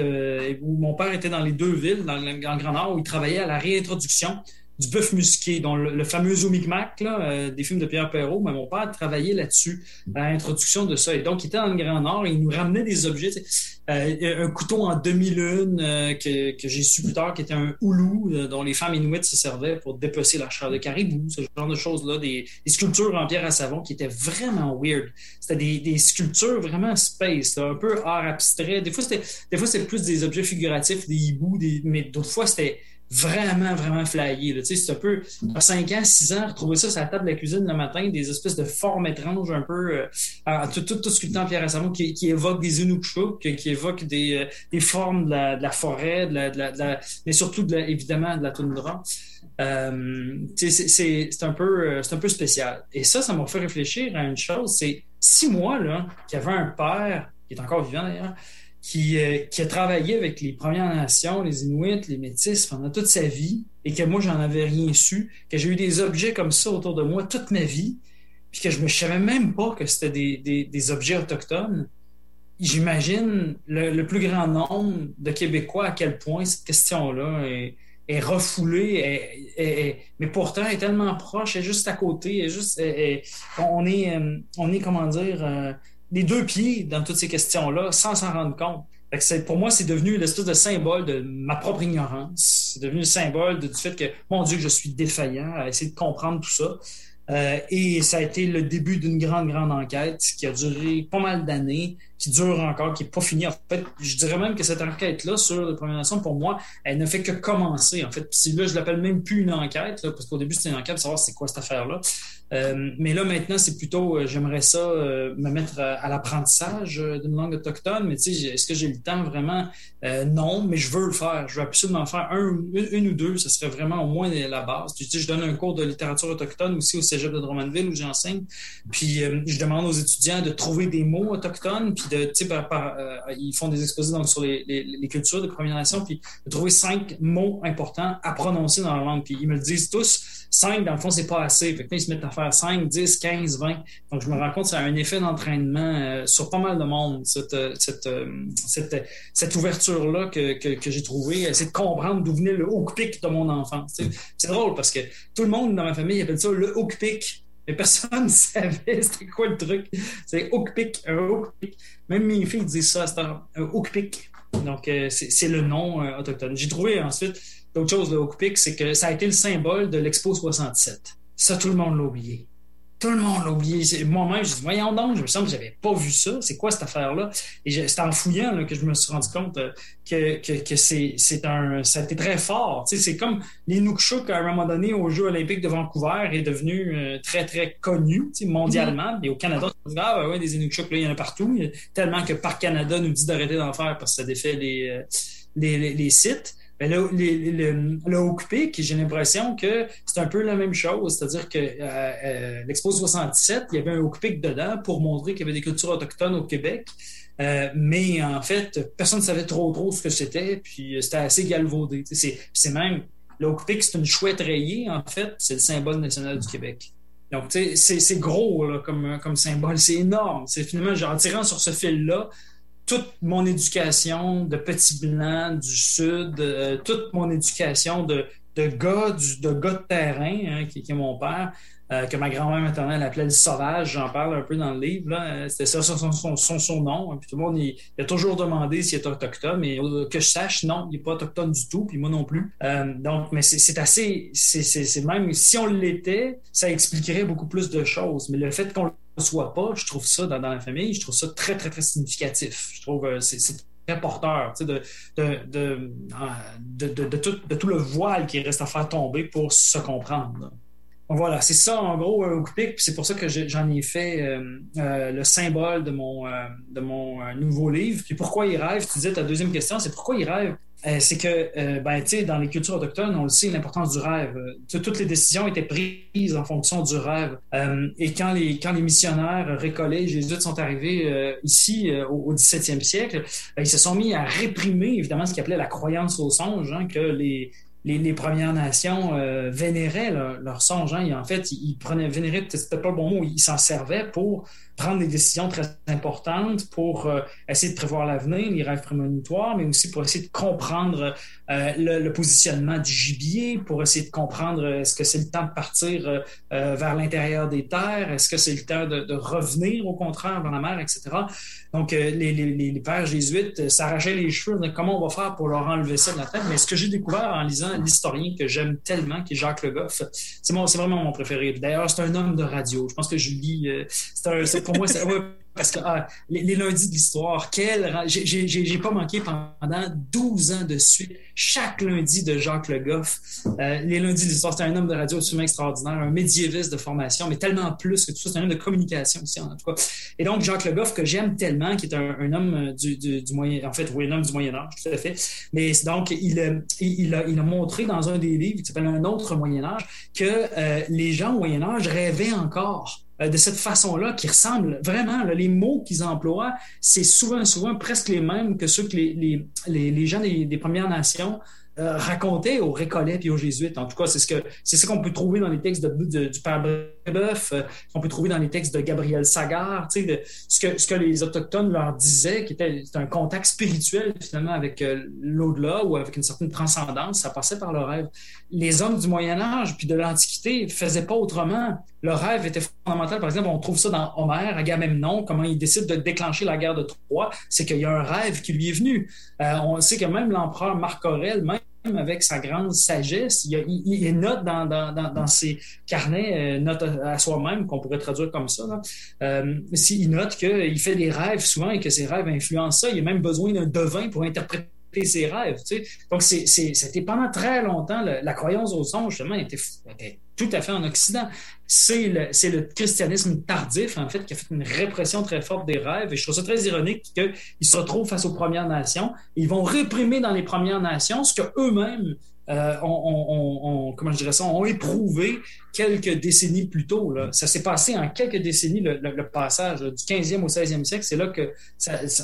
où mon père était dans les deux villes, dans le Grand Nord, où il travaillait à la réintroduction du bœuf musqué, dont le, fameux Omicmac, là, euh, des films de Pierre Perrault, mais mon père travaillait là-dessus, à l'introduction de ça. Et donc, il était dans le Grand Nord et il nous ramenait des objets. Euh, un couteau en demi-lune euh, que, j'ai su plus tard, qui était un houlou, dont les femmes inuites se servaient pour dépecer la chair de caribou, ce genre de choses-là, des, sculptures en pierre à savon qui étaient vraiment weird. C'était des, sculptures vraiment space, un peu art abstrait. Des fois, c'était, des fois, c'était plus des objets figuratifs, des hiboux, mais d'autres fois, c'était vraiment, vraiment flyé. C'est un peu, à 5 ans, 6 ans, retrouver ça sur la table de la cuisine le matin, des espèces de formes étranges un peu, euh, tout, tout, tout sculpté en pierre savon qui, qui évoque des Inuksuk, qui, qui évoque des, euh, des formes de la, forêt, de la, mais surtout, de la, évidemment, de la toundra. Euh, c'est un peu euh, un peu spécial. Et ça, ça m'a fait réfléchir à une chose, c'est si moi, là, qui avait un père, qui est encore vivant d'ailleurs, qui, euh, qui, a travaillé avec les Premières Nations, les Inuits, les Métis pendant toute sa vie, et que moi, j'en avais rien su, que j'ai eu des objets comme ça autour de moi toute ma vie, puis que je ne savais même pas que c'était des, des, objets autochtones. J'imagine le, plus grand nombre de Québécois à quel point cette question-là est, refoulée, est, mais pourtant elle est tellement proche, elle est juste à côté, elle juste, on est, euh, on est comment dire, euh, les deux pieds dans toutes ces questions-là sans s'en rendre compte. Fait pour moi, c'est devenu l'espèce de symbole de ma propre ignorance. C'est devenu le symbole du fait que, mon Dieu, je suis défaillant à essayer de comprendre tout ça. Euh, et ça a été le début d'une grande, grande enquête qui a duré pas mal d'années, qui dure encore, qui n'est pas finie. En fait, je dirais même que cette enquête-là sur les Premières Nations, pour moi, elle ne fait que commencer. En fait, puis là, je l'appelle même plus une enquête, parce qu'au début, c'était une enquête pour savoir c'est quoi cette affaire-là. Euh, mais là, maintenant, c'est plutôt, euh, j'aimerais ça euh, me mettre à, l'apprentissage d'une langue autochtone, mais tu sais, est-ce que j'ai le temps vraiment? non, mais je veux le faire. Je veux absolument faire un, une, ou deux, ce serait vraiment au moins la base. Tu sais, je donne un cours de littérature autochtone aussi au cégep de Drummondville où j'enseigne. Puis, je demande aux étudiants de trouver des mots autochtones, par, ils font des exposés sur les, cultures de Première Nation, puis de trouver cinq mots importants à prononcer dans la langue. Puis, ils me le disent tous 5, dans le fond, c'est pas assez. Fait que ils se mettent à faire 5, 10, 15, 20. Donc, je me rends compte que ça a un effet d'entraînement euh, sur pas mal de monde, cette, euh, euh, ouverture-là que, j'ai trouvée. C'est de comprendre d'où venait le hook pick de mon enfance. C'est drôle parce que tout le monde dans ma famille appelle ça le hook pick. Personne ne savait c'était quoi le truc. C'est hook hook pick. Même mes filles disent ça, c'est un hook pick. Donc, c'est le nom autochtone. J'ai trouvé ensuite L'autre chose, le Hookpick, c'est que ça a été le symbole de l'Expo 67. Ça, tout le monde l'a oublié. Tout le monde l'a oublié. Moi-même, je dis, voyons donc, je me sens que j'avais pas vu ça. C'est quoi cette affaire-là? Et c'est en fouillant là, que je me suis rendu compte euh, que, que, que c'est, c'est un, ça a été très fort. Tu sais, c'est comme les à un moment donné, aux Jeux olympiques de Vancouver, est devenu euh, très, très connu, tu sais, mondialement. Mm-hmm. Et au Canada, on dit, ah, ben ouais, des Inukshuk, là, il y en a partout. Tellement que Parc Canada nous dit d'arrêter d'en faire parce que ça défait les, euh, les, les, les sites. Ben, le, le, le, occupé, j'ai l'impression que c'est un peu la même chose. C'est-à-dire que euh, euh, l'Expo 67, il y avait un occupé dedans pour montrer qu'il y avait des cultures autochtones au Québec. Euh, mais en fait, personne ne savait trop trop ce que c'était, puis c'était assez galvaudé. C'est même, le c'est une chouette rayée, en fait, c'est le symbole national du Québec. Donc, c'est gros comme, comme symbole, c'est énorme. C'est finalement, en tirant sur ce fil-là, toute mon éducation de petit blanc du sud, euh, toute mon éducation de, de gars de gars de terrain, hein, qui, est mon père, euh, que ma grand-mère maintenant elle appelait le sauvage, j'en parle un peu dans le livre. Euh, c'était ça son, son, son, nom. Hein. puis tout le monde il, a toujours demandé s'il est autochtone, mais que je sache, non, il n'est pas autochtone du tout, puis moi non plus. donc, mais c'est assez, c'est même si on l'était, ça expliquerait beaucoup plus de choses. Mais le fait qu'on soit pas, je trouve ça dans, la famille, je trouve ça très, très, très significatif. Je trouve euh, c'est porteur de, de, de, tout, de tout le voile qui reste à faire tomber pour se comprendre. Voilà, c'est ça en gros un puis c'est pour ça que j'en ai fait euh, euh, le symbole de mon, euh, de mon nouveau livre. Puis pourquoi il rêve? Tu disais ta deuxième question, c'est pourquoi il rêve? c'est que, ben, tu sais, dans les cultures autochtones, on le sait, l'importance du rêve. toutes les décisions étaient prises en fonction du rêve. et quand les, quand les missionnaires récollets, jésuites sont arrivés ici au, 17e siècle, ben, ils se sont mis à réprimer, évidemment, ce qu'ils appelaient la croyance au songe, hein, que les, les, Premières Nations euh, vénéraient leur, leur songe. Hein, en fait, ils, ils prenaient, vénérer, c'était pas le bon mot, ils s'en servaient pour prendre des décisions très importantes pour euh, essayer de prévoir l'avenir, les rêves prémonitoires, mais aussi pour essayer de comprendre euh, le, positionnement du gibier, pour essayer de comprendre euh, est-ce que c'est le temps de partir vers l'intérieur des terres, est-ce que c'est le temps de, revenir au contraire dans la mer, etc. Donc, les, les, les, pères jésuites s'arrachaient les cheveux, comment on va faire pour leur enlever ça de la tête? Mais ce que j'ai découvert en lisant l'historien que j'aime tellement, qui est Jacques Le Goff, c'est vraiment mon préféré. D'ailleurs, c'est un homme de radio. Je pense que je lis, c'est un, pour moi, c'est, parce que ah, les, lundis de l'histoire, quel j'ai pas manqué pendant 12 ans de suite chaque lundi de Jacques Le Goff. Euh, les lundis de l'histoire, c'est un homme de radio absolument extraordinaire, un médiéviste de formation, mais tellement plus que tout ça, c'est un homme de communication aussi en tout cas. Et donc Jacques Le Goff que j'aime tellement, qui est un, homme du, du, moyen, en fait, oui, un homme du Moyen Âge, tout à fait. Mais donc il, il, a, il a montré dans un des livres qui s'appelle Un autre Moyen Âge que euh, les gens au Moyen Âge rêvaient encore euh, de cette façon-là, qui ressemble vraiment, les mots qu'ils emploient, c'est souvent, souvent presque les mêmes que ceux que les, les, les, gens des, des Premières Nations euh, raconter aux récollets et aux jésuites. En tout cas, c'est ce que c'est ce qu'on peut trouver dans les textes de, du père Brébeuf, euh, qu'on peut trouver dans les textes de Gabriel Sagard, tu sais, ce que ce que les autochtones leur disaient, qui était, un contact spirituel finalement avec euh, l'au-delà ou avec une certaine transcendance, ça passait par le rêve. Les hommes du Moyen Âge puis de l'Antiquité faisaient pas autrement. Le rêve était fondamental. Par exemple, on trouve ça dans Homère, Agamemnon, comment il décide de déclencher la guerre de Troie, c'est qu'il y a un rêve qui lui est venu. on sait que même l'empereur Marc Aurèle, avec sa grande sagesse, il, note dans, dans, dans, ses carnets, euh, note à, soi-même, qu'on pourrait traduire comme ça. Là. Euh, il note qu'il fait des rêves souvent et que ses rêves influencent ça. Il a même besoin d'un devin pour interpréter ses rêves. Tu sais. Donc, c'était pendant très longtemps, la, croyance au songe, justement, était, était, tout à fait en Occident. C'est le, christianisme tardif, en fait, qui a fait une répression très forte des rêves. Et je trouve ça très ironique qu'ils se retrouvent face aux Premières Nations. ils vont réprimer dans les Premières Nations ce qu'eux-mêmes euh, ont, comment je dirais ça, ont éprouvé quelques décennies plus tôt. Ça s'est passé en quelques décennies, le, passage du 15e au 16e siècle. C'est là que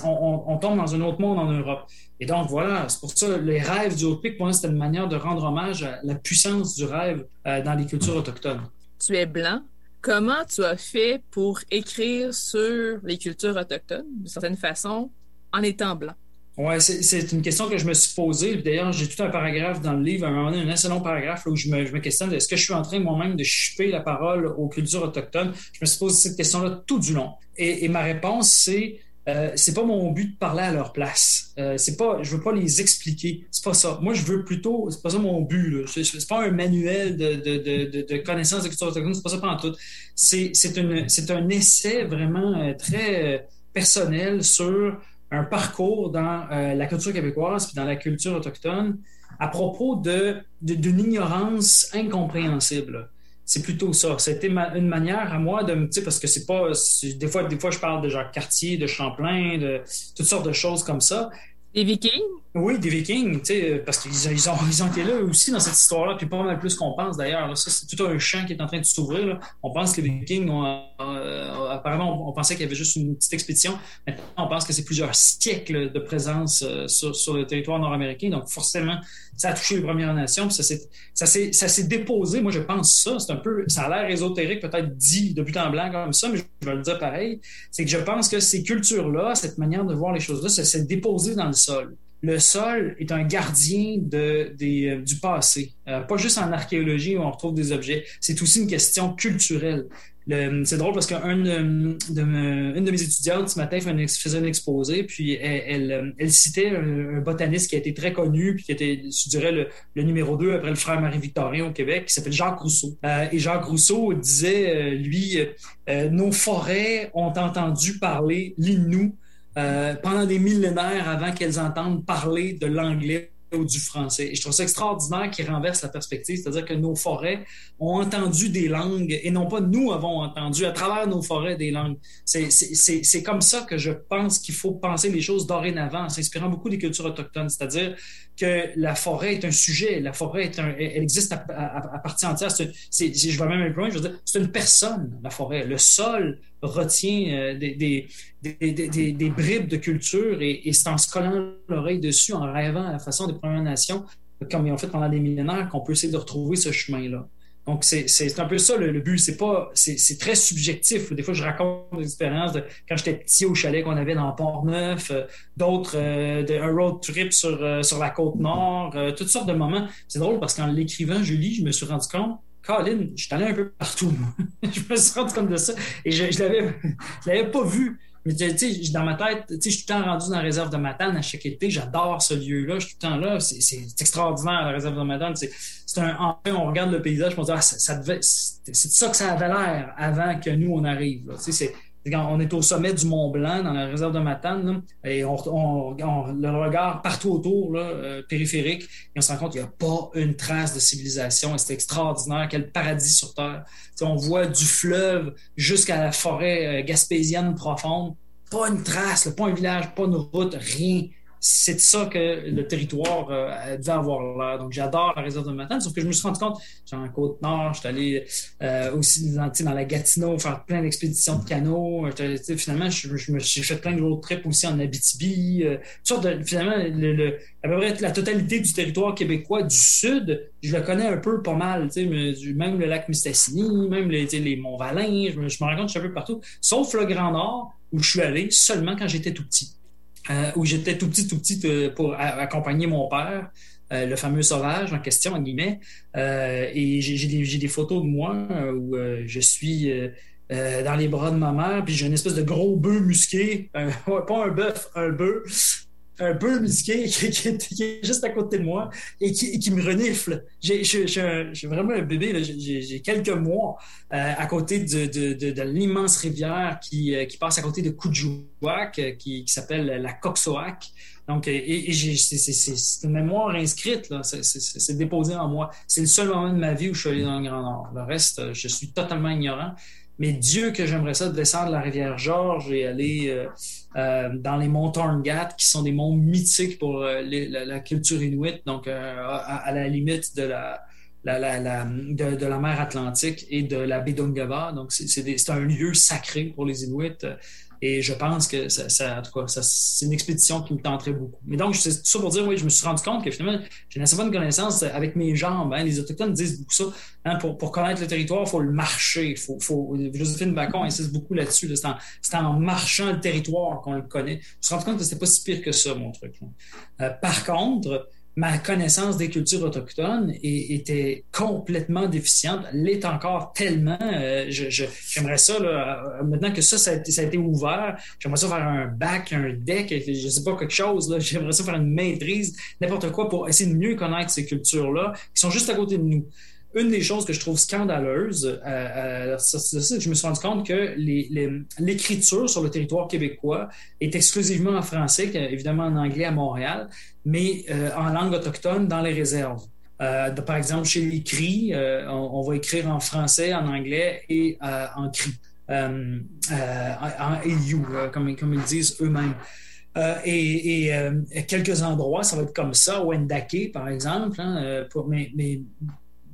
on, tombe dans un autre monde en Europe. Et donc, voilà, c'est pour ça, les rêves du Haut-Pic, pour moi, c'était une manière de rendre hommage à la puissance du rêve euh, dans les cultures autochtones. Tu es blanc. Comment tu as fait pour écrire sur les cultures autochtones, d'une certaine façon, en étant blanc? Oui, c'est une question que je me suis posée. D'ailleurs, j'ai tout un paragraphe dans le livre, un, un assez long paragraphe où je me, je me questionne est-ce que je suis en train moi-même de chipper la parole aux cultures autochtones? Je me suis posé cette question-là tout du long. Et, et ma réponse, c'est euh, c'est pas mon but de parler à leur place. Euh, c'est pas, je veux pas les expliquer. C'est pas ça. Moi, je veux plutôt, c'est pas ça mon but. C'est pas un manuel de, de, de, de connaissances de culture autochtone. C'est pas ça en tout. C'est un essai vraiment euh, très euh, personnel sur un parcours dans la culture québécoise puis dans la culture autochtone à propos de, d'une ignorance incompréhensible c'est plutôt ça. C'était une manière à moi de me, tu parce que c'est pas, des fois, des fois, je parle de Jacques Cartier, de Champlain, de toutes sortes de choses comme ça. Des Vikings? Oui, des Vikings, sais, parce qu'ils ils ont, ils ont été là aussi dans cette histoire-là, puis pas mal plus qu'on pense d'ailleurs. C'est tout un champ qui est en train de s'ouvrir. On pense que les Vikings ont, euh, apparemment, on, pensait qu'il y avait juste une petite expédition. Maintenant, on pense que c'est plusieurs siècles de présence euh, sur, sur, le territoire nord-américain. Donc, forcément, ça a touché les Premières Nations, puis ça s'est, ça s'est, déposé. Moi, je pense ça. C'est un peu, ça a l'air ésotérique, peut-être dit de but en blanc comme ça, mais je vais le dire pareil. C'est que je pense que ces cultures-là, cette manière de voir les choses-là, ça s'est déposé dans le sol le sol est un gardien euh, du passé. Euh, pas juste en archéologie où on retrouve des objets, c'est aussi une question culturelle. C'est drôle parce qu'une de, mes étudiantes ce matin faisait un exposé, puis elle, elle, citait un, botaniste qui a été très connu, puis qui était, je dirais, le, numéro 2 après le frère Marie-Victorien au Québec, qui s'appelle Jacques Rousseau. Euh, et Jacques Rousseau disait, lui, nos forêts ont entendu parler l'innou pendant des millénaires avant qu'elles entendent parler de l'anglais ou du français. Et je trouve ça extraordinaire qui renverse la perspective, c'est-à-dire que nos forêts ont entendu des langues et non pas nous avons entendu à travers nos forêts des langues. C'est comme ça que je pense qu'il faut penser les choses dorénavant, en s'inspirant beaucoup des cultures autochtones, c'est-à-dire que la forêt est un sujet, la forêt est un, elle existe à, à, partie entière. C'est, je vais même peu loin, je veux dire, c'est une personne, la forêt. Le sol retient euh, des, des, des, des, bribes de culture et, et c'est en se collant l'oreille dessus, en rêvant à la façon des Premières Nations, comme ils ont fait pendant des millénaires, qu'on peut essayer de retrouver ce chemin-là. Donc, c'est un peu ça le, but. C'est pas, c'est très subjectif. Des fois, je raconte des expériences de quand j'étais petit au chalet qu'on avait dans Port-Neuf, euh, d'autres, euh, un road trip sur, euh, sur la côte nord, toutes sortes de moments. C'est drôle parce qu'en l'écrivant, Julie, je me suis rendu compte, Colin, je suis allé un peu partout. je me suis rendu compte de ça et je, je l'avais, l'avais pas vu. Mais tu sais, dans ma tête, tu sais, je suis tout le temps rendu dans la réserve de Matane à chaque été. J'adore ce lieu-là. Je suis tout le temps là. C'est extraordinaire, la réserve de Matane. En on regarde le paysage, on se dit, ah, c'est ça que ça avait l'air avant que nous, on arrive. On est au sommet du Mont Blanc, dans la réserve de Matane, et on, le regard partout autour, euh, périphérique, et on se rend compte qu'il n'y a pas une trace de civilisation. C'est extraordinaire. Quel paradis sur Terre. on voit du fleuve jusqu'à la forêt euh, gaspésienne profonde. Pas une trace, pas un village, pas une route, rien c'est ça que le territoire euh, devait avoir l'air. Donc, j'adore la réserve de Matane, sauf que je me suis rendu compte, genre en Côte-Nord, j'étais allé euh, aussi dans, la Gatineau faire plein d'expéditions de canaux. Finalement, je, je me suis fait plein de road trips aussi en Abitibi. Euh, sorte finalement, le, à peu près la totalité du territoire québécois du sud, je le connais un peu pas mal. Même le lac Mistassini, même les, les Monts-Valin, je me, rends compte je suis un peu partout, sauf le Grand Nord, où je suis allé seulement quand j'étais tout petit. Euh, où j'étais tout petit, tout petit euh, pour accompagner mon père, euh, le fameux sauvage en question, en guillemets. et j'ai des, des, photos de moi où je suis dans les bras de ma mère, puis j'ai une espèce de gros bœuf musqué, pas un bœuf, un bœuf, un peu musqué qui, qui, est juste à côté de moi et qui, me renifle. J'ai vraiment un bébé, j'ai quelques mois euh, à côté de, de, l'immense rivière qui, euh, qui passe à côté de Coudjouac, euh, qui, s'appelle la Coxoac. Donc, et c'est une mémoire inscrite, c'est déposé en moi. C'est le seul moment de ma vie où je suis allé dans le Grand Nord. Le reste, je suis totalement ignorant. Mais Dieu que j'aimerais ça descendre la rivière Georges et aller euh, euh, dans les monts Torngat, qui sont des monts mythiques pour euh, la, culture inuite, donc à, la limite de la, de, la mer Atlantique et de la baie d'Ungava. Donc, c'est un lieu sacré pour les Inuits. Et je pense que c'est une expédition qui me tenterait beaucoup. Mais donc, c'est tout ça pour dire, oui, je me suis rendu compte que finalement, j'ai une assez bonne connaissance avec mes jambes. Hein. Les Autochtones disent beaucoup ça. Hein, pour, connaître le territoire, il faut le marcher. Faut, faut... Joséphine Bacon insiste beaucoup là-dessus. C'est en, en, marchant le territoire qu'on le connaît. Je me suis rendu compte que c'était pas si pire que ça, mon truc. Euh, par contre, ma connaissance des cultures autochtones était complètement déficiente, l'est encore tellement. Euh, j'aimerais ça, là, euh, maintenant que ça, ça a, été, ouvert, j'aimerais ça faire un bac, un deck, je sais pas, quelque chose. J'aimerais ça faire une maîtrise, n'importe quoi pour essayer de mieux connaître ces cultures-là qui sont juste à côté de nous une des choses que je trouve scandaleuse, euh, euh c'est que je me suis rendu compte que l'écriture sur le territoire québécois est exclusivement en français, évidemment en anglais à Montréal, mais euh, en langue autochtone dans les réserves. Euh, par exemple, chez les on, va écrire en français, en anglais et en cri, en EU, comme, ils disent eux-mêmes. et, quelques endroits, ça va être comme ça, Wendake, par exemple, hein, pour, mais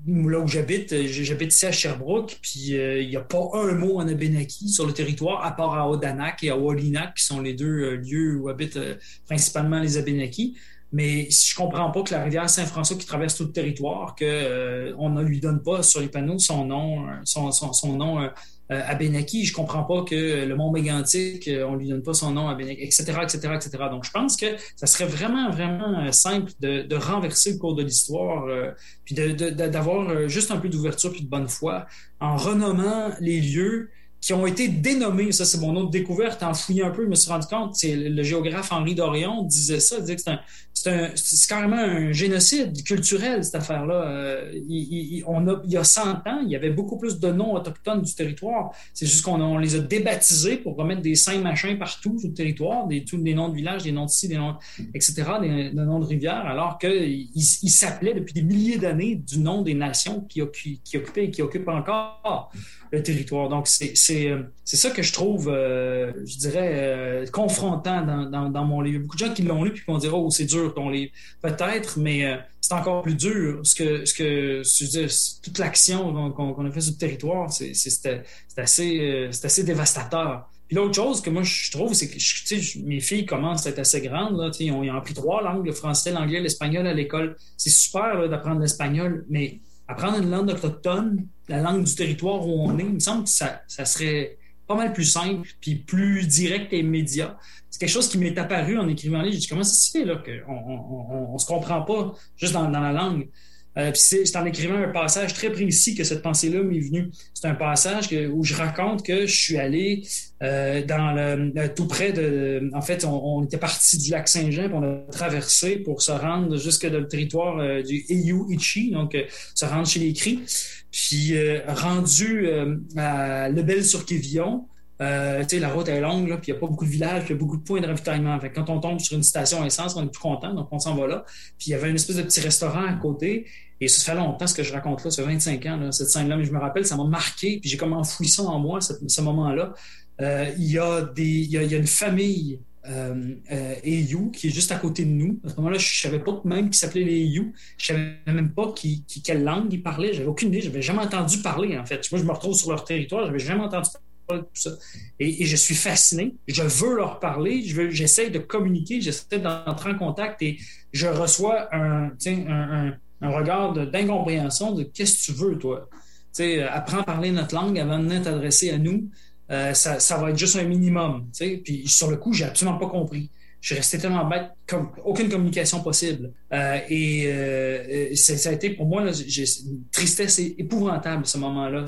là où j'habite, euh, j'habite ici à Sherbrooke, puis euh, il n'y a pas un mot en Abenaki sur le territoire, à part à Odanak et à Wolinak, qui sont les deux euh, lieux où habitent principalement les Abenaki. Mais je comprends pas que la rivière Saint-François qui traverse tout le territoire, qu'on ne lui donne pas sur les panneaux son nom, son, son, son nom à Benaki. Je comprends pas que le mont Mégantic, euh, on lui donne pas son nom à Benaki, etc., etc., etc. Donc, je pense que ça serait vraiment, vraiment euh, simple de, renverser le cours de l'histoire, puis d'avoir juste un peu d'ouverture puis de bonne foi en renommant les lieux qui ont été dénommés. Ça, c'est mon autre découverte. En fouillant un peu, je me suis rendu compte, c'est le géographe Henri Dorion disait ça, disait que c'est carrément un génocide culturel, cette affaire-là. Euh, il, on a, il y a 100 ans, il y avait beaucoup plus de noms autochtones du territoire. C'est juste qu'on les a débaptisés pour remettre des saints machins partout sur le territoire, des, tous des noms de villages, des noms de ci, des noms, etc., des, noms de rivières, alors qu'ils il, s'appelaient depuis des milliers d'années du nom des nations qui, qui occupaient et qui occupent encore le territoire. Donc, c'est ça que je trouve, euh, je dirais, euh, confrontant dans, dans, mon livre. Beaucoup de gens qui l'ont lu puis qui vont dire, oh, c'est dur ton livre. Peut-être, mais euh, c'est encore plus dur. Ce que, ce que toute l'action qu'on a fait sur le territoire, c'est assez, c'est assez dévastateur. Puis l'autre chose que moi je trouve, c'est que mes filles commencent à être assez grandes. Là, ils, ont, ils ont appris trois langues, le français, l'anglais, l'espagnol à l'école. C'est super d'apprendre l'espagnol, mais apprendre une langue autochtone, la langue du territoire où on est, il me semble que ça, ça serait pas mal plus simple, puis plus direct et immédiat. C'est quelque chose qui m'est apparu en écrivant le livre. J'ai dit, comment ça se fait là, qu'on on, on, se comprend pas juste dans la langue? Euh, c'est en écrivant un passage très précis que cette pensée-là m'est venue. C'est un passage où je raconte que je suis allé euh, dans le, tout près de. En fait, on, était parti du lac Saint-Jean, puis on a traversé pour se rendre jusque dans le territoire euh, du Eyu Ichi, donc se rendre chez les Cris. Puis rendu à Lebel-sur-Quévillon, euh, la route est longue, puis il n'y a pas beaucoup de villages, il y a beaucoup de points de ravitaillement. Fait quand on tombe sur une station essence, on est tout content, donc on s'en va là. Puis il y avait une espèce de petit restaurant à côté. Et ça fait longtemps ce que je raconte là, ça fait 25 ans, cette scène-là, mais je me rappelle, ça m'a marqué, puis j'ai comme enfoui ça en moi, ce, moment-là. Euh, il, y a y a, une famille euh, euh, qui est juste à côté de nous. À ce moment-là, je savais pas même qui s'appelait les EU. Je savais même pas quelle langue ils parlaient. J'avais aucune idée. J'avais jamais entendu parler, en fait. Moi, je me retrouve sur leur territoire. J'avais jamais entendu et, je suis fasciné. Je veux leur parler. Je j'essaie de communiquer. J'essaie d'entrer en contact et je reçois un, un, regard d'incompréhension de, qu'est-ce que tu veux, toi? apprends à parler notre langue avant de t'adresser à nous. Euh, ça, ça, va être juste un minimum. Puis sur le coup, j'ai absolument pas compris. Je resté tellement bête, comme aucune communication possible. Euh, et euh, ça a été pour moi j'ai une tristesse épouvantable ce moment-là.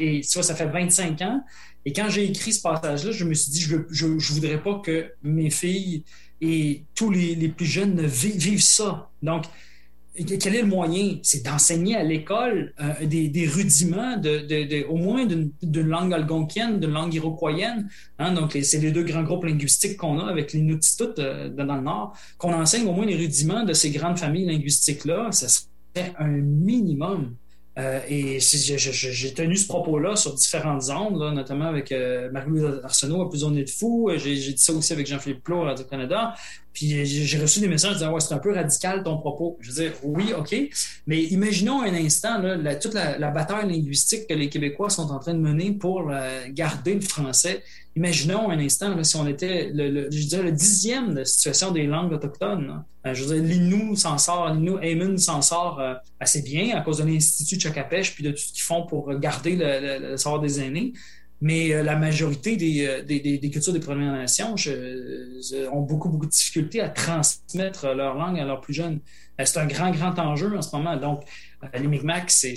Et ça, ça fait 25 ans. Et quand j'ai écrit ce passage-là, je me suis dit, je, je, je voudrais pas que mes filles et tous les, les plus jeunes vivent, vivent ça. Donc, quel est le moyen? C'est d'enseigner à l'école euh, des, rudiments, au moins d'une langue algonquienne, d'une langue iroquoienne. Hein? Donc, c'est les deux grands groupes linguistiques qu'on a avec les Nutitut euh, dans le Nord, qu'on enseigne au moins les rudiments de ces grandes familles linguistiques-là. Ça serait un minimum. Euh, et j'ai tenu ce propos-là sur différentes ondes, notamment avec euh, Marie-Louise Arsenault à Plus on de fou. J'ai dit ça aussi avec Jean-Philippe Plot à Radio-Canada. Puis j'ai reçu des messages disant Ouais, c'est un peu radical ton propos. Je veux dire, oui, OK. Mais imaginons un instant là, toute la, bataille linguistique que les Québécois sont en train de mener pour euh, garder le français imaginons un instant si on était le, je dirais le dixième de la situation des langues autochtones. Euh, je veux dire, s'en sort, l'Innu Ayman s'en sort euh, assez bien à cause de l'Institut de Chakapèche puis de tout ce qu'ils font pour garder le, le, savoir des aînés. Mais euh, la majorité des, des, des, cultures des Premières Nations ont beaucoup, beaucoup de difficultés à transmettre leur langue à leurs plus jeunes. c'est un grand, grand enjeu en ce moment. Donc, les Micmacs, c'est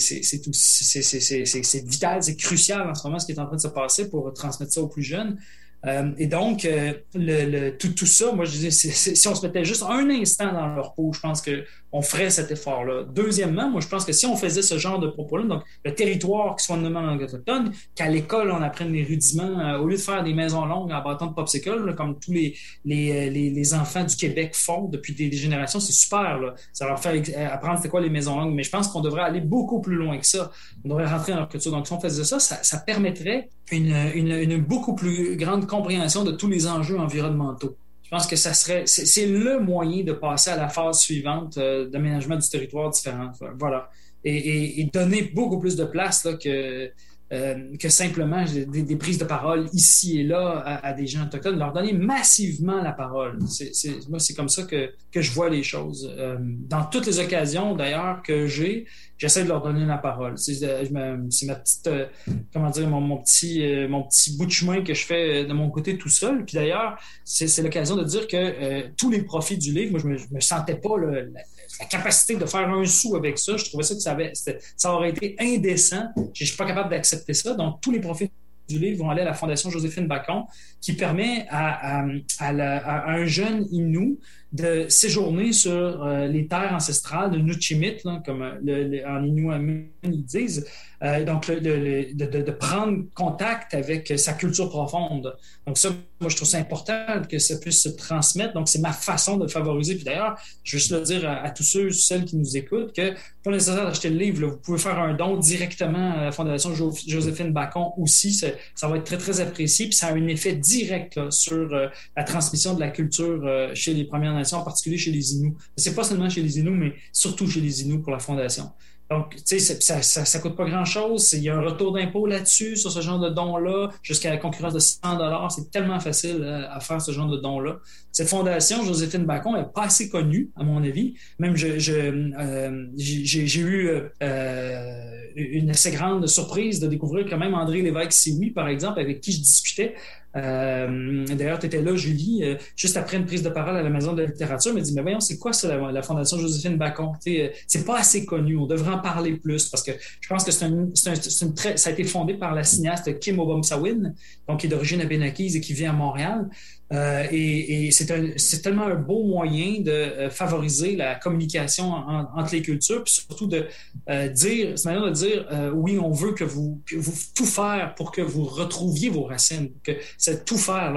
vital, c'est crucial en ce moment ce qui est en train de se passer pour transmettre ça aux plus jeunes. Euh, et donc, euh, le, tout, tout, ça, moi, je disais, si on se mettait juste un instant dans leur peau, je pense qu'on ferait cet effort-là. Deuxièmement, moi, je pense que si on faisait ce genre de propos-là, donc le territoire qui soit nommé en autochtone, qu'à l'école, on apprenne les rudiments, euh, au lieu de faire des maisons longues en bâton de popsicle, comme tous les, les, les, enfants du Québec font depuis des, générations, c'est super. Là. Ça leur fait apprendre c'est quoi les maisons longues. Mais je pense qu'on devrait aller beaucoup plus loin que ça. On devrait rentrer dans leur culture. Donc, si on faisait ça, ça, ça permettrait une, une, une beaucoup plus grande compréhension de tous les enjeux environnementaux. Je pense que ça serait, c'est le moyen de passer à la phase suivante euh, d'aménagement du territoire différent. Voilà. Et, et, donner beaucoup plus de place là, que, euh, que simplement des, des, prises de parole ici et là à, des gens autochtones, leur donner massivement la parole. C'est, moi, c'est comme ça que, que je vois les choses. Euh, dans toutes les occasions, d'ailleurs, que j'ai, j'essaie de leur donner la parole. C'est, euh, ma petite, euh, comment dire, mon, mon petit, mon petit bout de chemin que je fais de mon côté tout seul. Puis d'ailleurs, c'est, l'occasion de dire que tous les profits du livre, moi, je me, je me sentais pas la capacité de faire un sou avec ça, je trouvais ça que ça, avait, ça aurait été indécent. Je ne suis pas capable d'accepter ça. Donc, tous les profits du livre vont aller à la Fondation Joséphine Bacon, qui permet à, à, un jeune Inou de séjourner sur les terres ancestrales de Nuchimit, comme le, en Inuit ils disent, euh, donc, de, prendre contact avec sa culture profonde. Donc, ça, moi, je trouve ça important que ça puisse se transmettre. Donc, c'est ma façon de favoriser. Puis d'ailleurs, je veux juste le dire à, tous ceux, celles qui nous écoutent, que pas nécessaire d'acheter le livre. vous pouvez faire un don directement à la Fondation Joséphine Bacon aussi. Ça, va être très, très apprécié. Puis ça a un effet direct sur euh, la transmission de la culture euh, chez les Premières En particulier chez les Inuits. C'est pas seulement chez les Inuits, mais surtout chez les Inuits pour la Fondation. Donc, tu sais, ça, ça, ça, coûte pas grand-chose. Il y a un retour d'impôt là-dessus, sur ce genre de don-là, jusqu'à la concurrence de 100 dollars. C'est tellement facile euh, à, faire ce genre de don-là. Cette fondation, Joséphine Bacon, est pas assez connue, à mon avis. Même, je, je euh, j'ai eu euh, une assez grande surprise de découvrir quand même André Lévesque-Sioui, par exemple, avec qui je discutais, euh, D'ailleurs, tu étais là, Julie, euh, juste après une prise de parole à la Maison de la littérature, me dit, mais voyons, c'est quoi ça, la, Fondation Joséphine Bacon? Euh, c'est pas assez connu, on devrait en parler plus, parce que je pense que c'est un, un, ça a été fondé par la cinéaste Kim Obomsawin, donc qui est d'origine abénakise et qui vit à Montréal. Euh, et, c'est tellement un beau moyen de euh, favoriser la communication entre les cultures, puis surtout de euh, dire, c'est manière de dire, oui, on veut que vous, que vous tout faire pour que vous retrouviez vos racines, que c'est tout faire.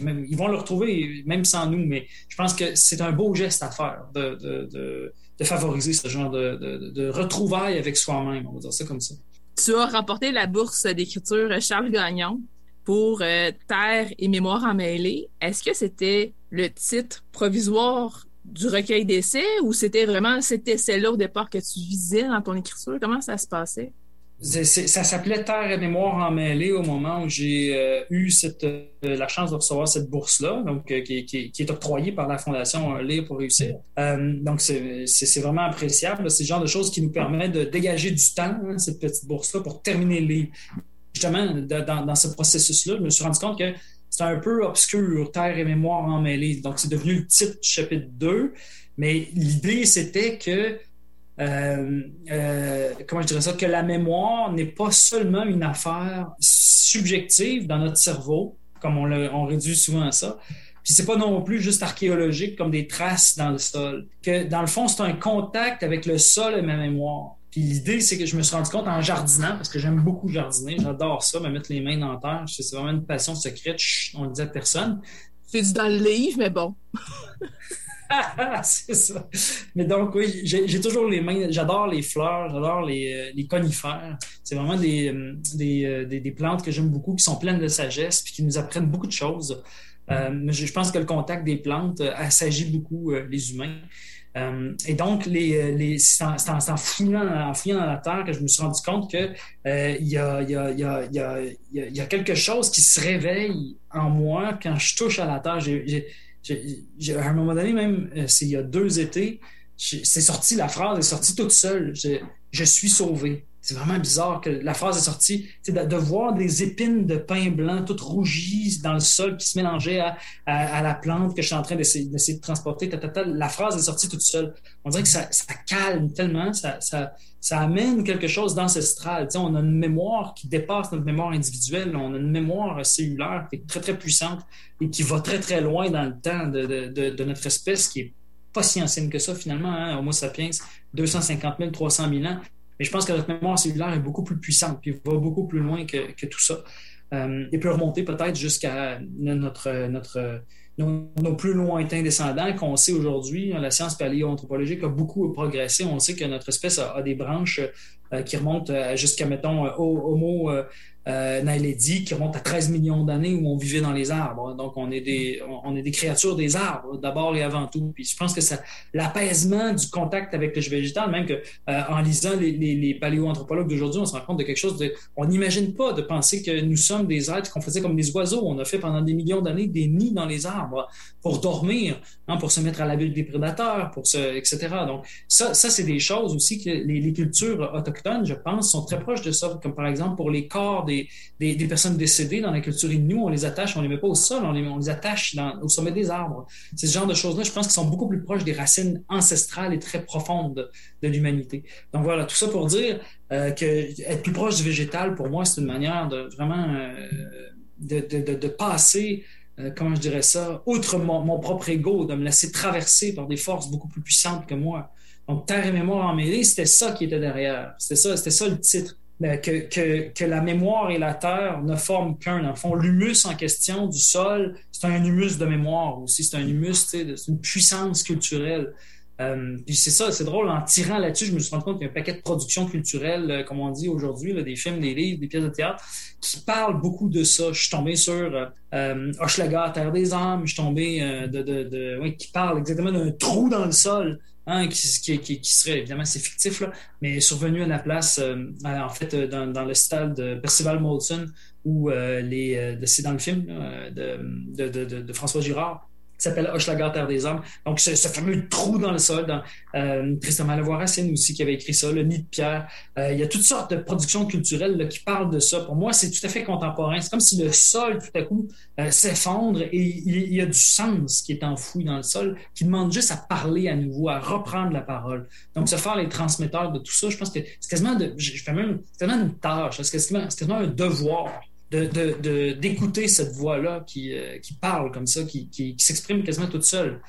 même, ils vont le retrouver même sans nous, mais je pense que c'est un beau geste à faire de, de, de, de favoriser ce genre de, de retrouvailles avec soi-même, on va dire ça comme ça. Tu as remporté la bourse d'écriture Charles Gagnon pour euh, Terre et mémoire emmêlée. Est-ce que c'était le titre provisoire du recueil d'essais ou c'était vraiment cet essai-là au départ que tu visais dans ton écriture? Comment ça se passait? Ça s'appelait Terre et mémoire emmêlée au moment où j'ai euh, eu cette, euh, la chance de recevoir cette bourse-là, donc qui, est octroyée par la Fondation Lire pour réussir. donc c'est vraiment appréciable. C'est le genre de choses qui nous permet de dégager du temps, hein, cette petite bourse-là, pour terminer le justement, dans, ce processus-là, je me suis rendu compte que c'était un peu obscur, Terre et mémoire emmêlées. Donc, c'est devenu le titre du chapitre 2. Mais l'idée, c'était que, euh, euh, comment je dirais ça, que la mémoire n'est pas seulement une affaire subjective dans notre cerveau, comme on, on réduit souvent à ça, puis c'est pas non plus juste archéologique comme des traces dans le sol. Que dans le fond, c'est un contact avec le sol et ma mémoire. Puis l'idée, c'est que je me suis rendu compte en jardinant, parce que j'aime beaucoup jardiner, j'adore ça, me mettre les mains dans la terre. C'est vraiment une passion secrète, on le dit à personne. C'est du dans le livre, mais bon. c'est ça. Mais donc, oui, j'ai toujours les mains, j'adore les fleurs, j'adore les, euh, les, conifères. C'est vraiment des, euh, euh, des, des, plantes que j'aime beaucoup, qui sont pleines de sagesse, puis qui nous apprennent beaucoup de choses. mais je pense que le contact des plantes assagit beaucoup les humains. Euh, et donc, les, c'est en, en, fouillant, dans la terre que je me suis rendu compte qu'il euh, y, a, quelque chose qui se réveille en moi quand je touche à la terre. J'ai, à un moment donné, même, euh, c'est il y a deux étés, c'est sorti, la phrase est sortie toute seule. je suis sauvé. C'est vraiment bizarre que la phrase est sortie. De, voir des épines de pain blanc toutes rougies dans le sol qui se mélangeaient à, à, la plante que je suis en train d'essayer de transporter. la phrase est sortie toute seule. On dirait que ça, ça calme tellement, ça, ça, ça amène quelque chose d'ancestral. On a une mémoire qui dépasse notre mémoire individuelle. On a une mémoire cellulaire qui est très, très puissante et qui va très, très loin dans le temps de, de, de notre espèce qui est pas si ancienne que ça finalement, hein, Homo sapiens, 250 000, 300 000 ans. Mais je pense que notre mémoire cellulaire est beaucoup plus puissante, puis va beaucoup plus loin que, tout ça. Euh, et peut remonter peut-être jusqu'à notre, notre, nos, plus lointains descendants qu'on sait aujourd'hui. La science paléoanthropologique a beaucoup progressé. On sait que notre espèce a, des branches euh, qui remontent jusqu'à, mettons, Homo euh, qui remonte à 13 millions d'années où on vivait dans les arbres. Donc, on est des, on est des créatures des arbres, d'abord et avant tout. Puis je pense que ça, l'apaisement du contact avec le végétal, même que euh, en lisant les, les, les paléoanthropologues d'aujourd'hui, on se rend compte de quelque chose de, on n'imagine pas de penser que nous sommes des êtres qu'on faisait comme des oiseaux. On a fait pendant des millions d'années des nids dans les arbres pour dormir, hein, pour se mettre à l'abri des prédateurs, pour se, etc. Donc, ça, ça c'est des choses aussi que les, les cultures autochtones, je pense, sont très proches de ça, comme par exemple pour les corps des des, personnes décédées dans la culture nous on les attache, on les met pas au sol, on les, attache au sommet des arbres. C'est ce genre de choses-là, je pense, qui sont beaucoup plus proches des racines ancestrales et très profondes de, l'humanité. Donc voilà, tout ça pour dire euh, que être plus proche du végétal, pour moi, c'est une manière de vraiment euh, de, passer euh, comment je dirais ça, outre mon, propre ego, de me laisser traverser par des forces beaucoup plus puissantes que moi. Donc, Terre et mémoire emmêlées, c'était ça qui était derrière. C'était ça, c'était ça le titre. Que, que, que, la mémoire et la terre ne forment qu'un. Dans fond, l'humus en question du sol, c'est un humus de mémoire aussi. C'est un humus, c'est une puissance culturelle. Euh, puis c'est ça, c'est drôle, en tirant là-dessus, je me suis rendu compte qu'il y a un paquet de productions culturelles, euh, comme on dit aujourd'hui, des films, des livres, des pièces de théâtre, qui parlent beaucoup de ça. Je suis tombé sur euh, euh Terre des âmes, je suis tombé de, de, de oui, qui parle exactement d'un trou dans le sol, hein, qui, serait, évidemment, c'est fictif, là, mais survenu à la place, en fait, dans, dans, le stade de Percival Molson, où les, c'est dans le film de, de, de, François Girard, qui s'appelle Hochelaga, Terre des Hommes. Donc, ce, fameux trou dans le sol, dans euh, Tristan Racine aussi qui avait écrit ça, Le Nid de Pierre. Euh, il y a toutes sortes de productions culturelles là, qui parlent de ça. Pour moi, c'est tout à fait contemporain. C'est comme si le sol, tout à coup, euh, s'effondre et il, y a du sens qui est enfoui dans le sol, qui demande juste à parler à nouveau, à reprendre la parole. Donc, se faire les transmetteurs de tout ça, je pense que c'est quasiment, de, je fais même, quasiment une tâche, c'est quasiment, quasiment un devoir d'écouter de, cette voix-là qui, euh, qui parle comme ça, qui, qui, s'exprime quasiment toute seule.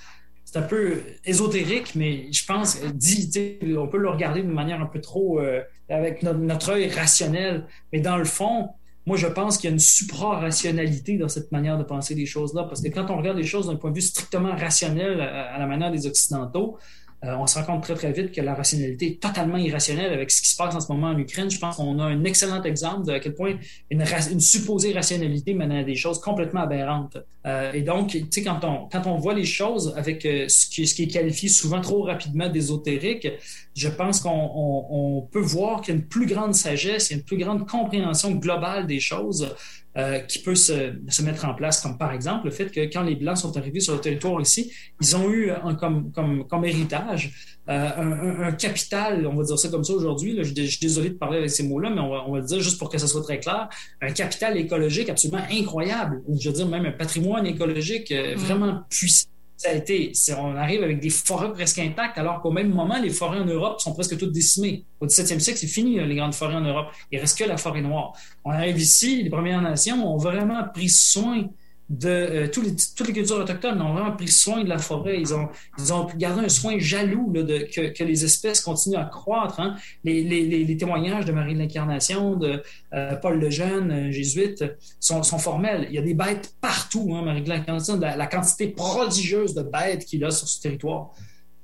C'est un peu ésotérique, mais je pense, dit, on peut le regarder d'une manière un peu trop euh, avec notre, œil rationnel, mais dans le fond, moi je pense qu'il y a une supra-rationalité dans cette manière de penser les choses-là, parce que quand on regarde les choses d'un point de vue strictement rationnel à la manière des Occidentaux, euh, on se rend compte très, très vite que la rationalité est totalement irrationnelle avec ce qui se passe en ce moment en Ukraine. Je pense qu'on a un excellent exemple de à quel point une, supposée rationalité mène à des choses complètement aberrantes. Euh, et donc, tu sais, quand on, quand on voit les choses avec euh, ce, qui, est qualifié souvent trop rapidement d'ésotérique, je pense qu'on on, on peut voir qu'il y a une plus grande sagesse, il y a une plus grande compréhension globale des choses euh, qui peut se, se, mettre en place, comme par exemple le fait que quand les Blancs sont arrivés sur le territoire ici, ils ont eu un, comme, comme, comme héritage euh, un, un, capital, on va dire ça comme ça aujourd'hui, je, je, suis désolé de parler avec ces mots-là, mais on va, on va le dire juste pour que ça soit très clair, un capital écologique absolument incroyable, je veux dire même un patrimoine écologique euh, mm. vraiment puissant ça a été, on arrive avec des forêts presque intactes, alors qu'au même moment, les forêts en Europe sont presque toutes décimées. Au 17e siècle, c'est fini, les grandes forêts en Europe. Il reste que la forêt noire. On arrive ici, les Premières Nations ont vraiment pris soin de euh, les, toutes les cultures autochtones ont vraiment pris soin de la forêt. Ils ont, ils ont gardé un soin jaloux de, que, les espèces continuent à croître. Hein. Les, témoignages de Marie de l'Incarnation, de euh, Paul le Jeune, euh, jésuite, sont, sont, formels. Il y a des bêtes partout, hein, Marie de l'Incarnation, la, la, quantité prodigieuse de bêtes qu'il a sur ce territoire.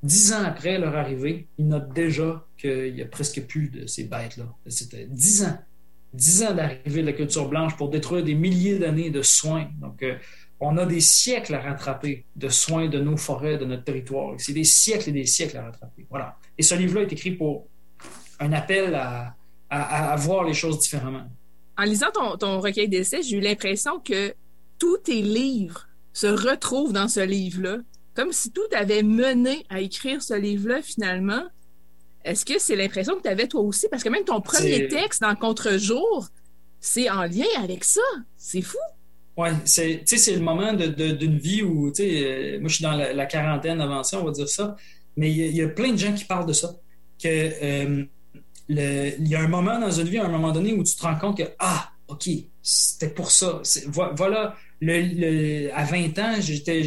Dix ans après leur arrivée, il note déjà qu'il n'y a presque plus de ces bêtes-là. C'était dix ans dix ans d'arrivée de la culture blanche pour détruire des milliers d'années de soins. Donc, euh, on a des siècles à rattraper de soins de nos forêts, de notre territoire. C'est des siècles et des siècles à rattraper. Voilà. Et ce livre-là est écrit pour un appel à, à, voir les choses différemment. En lisant ton, ton recueil d'essais, j'ai eu l'impression que tous tes livres se retrouvent dans ce livre-là. Comme si tout avait mené à écrire ce livre-là finalement. Est-ce que c'est l'impression que tu avais toi aussi? Parce que même ton premier texte dans Contre-jour, c'est en lien avec ça. C'est fou. Oui, c'est, c'est le moment d'une de, vie où, tu sais, euh, moi je suis dans la, quarantaine avant ça, on va dire ça, mais il y, a plein de gens qui parlent de ça. Que euh, il y a un moment dans une vie, à un moment donné, où tu te rends compte que, ah, OK, c'était pour ça. Voilà, le, à 20 ans, j'étais,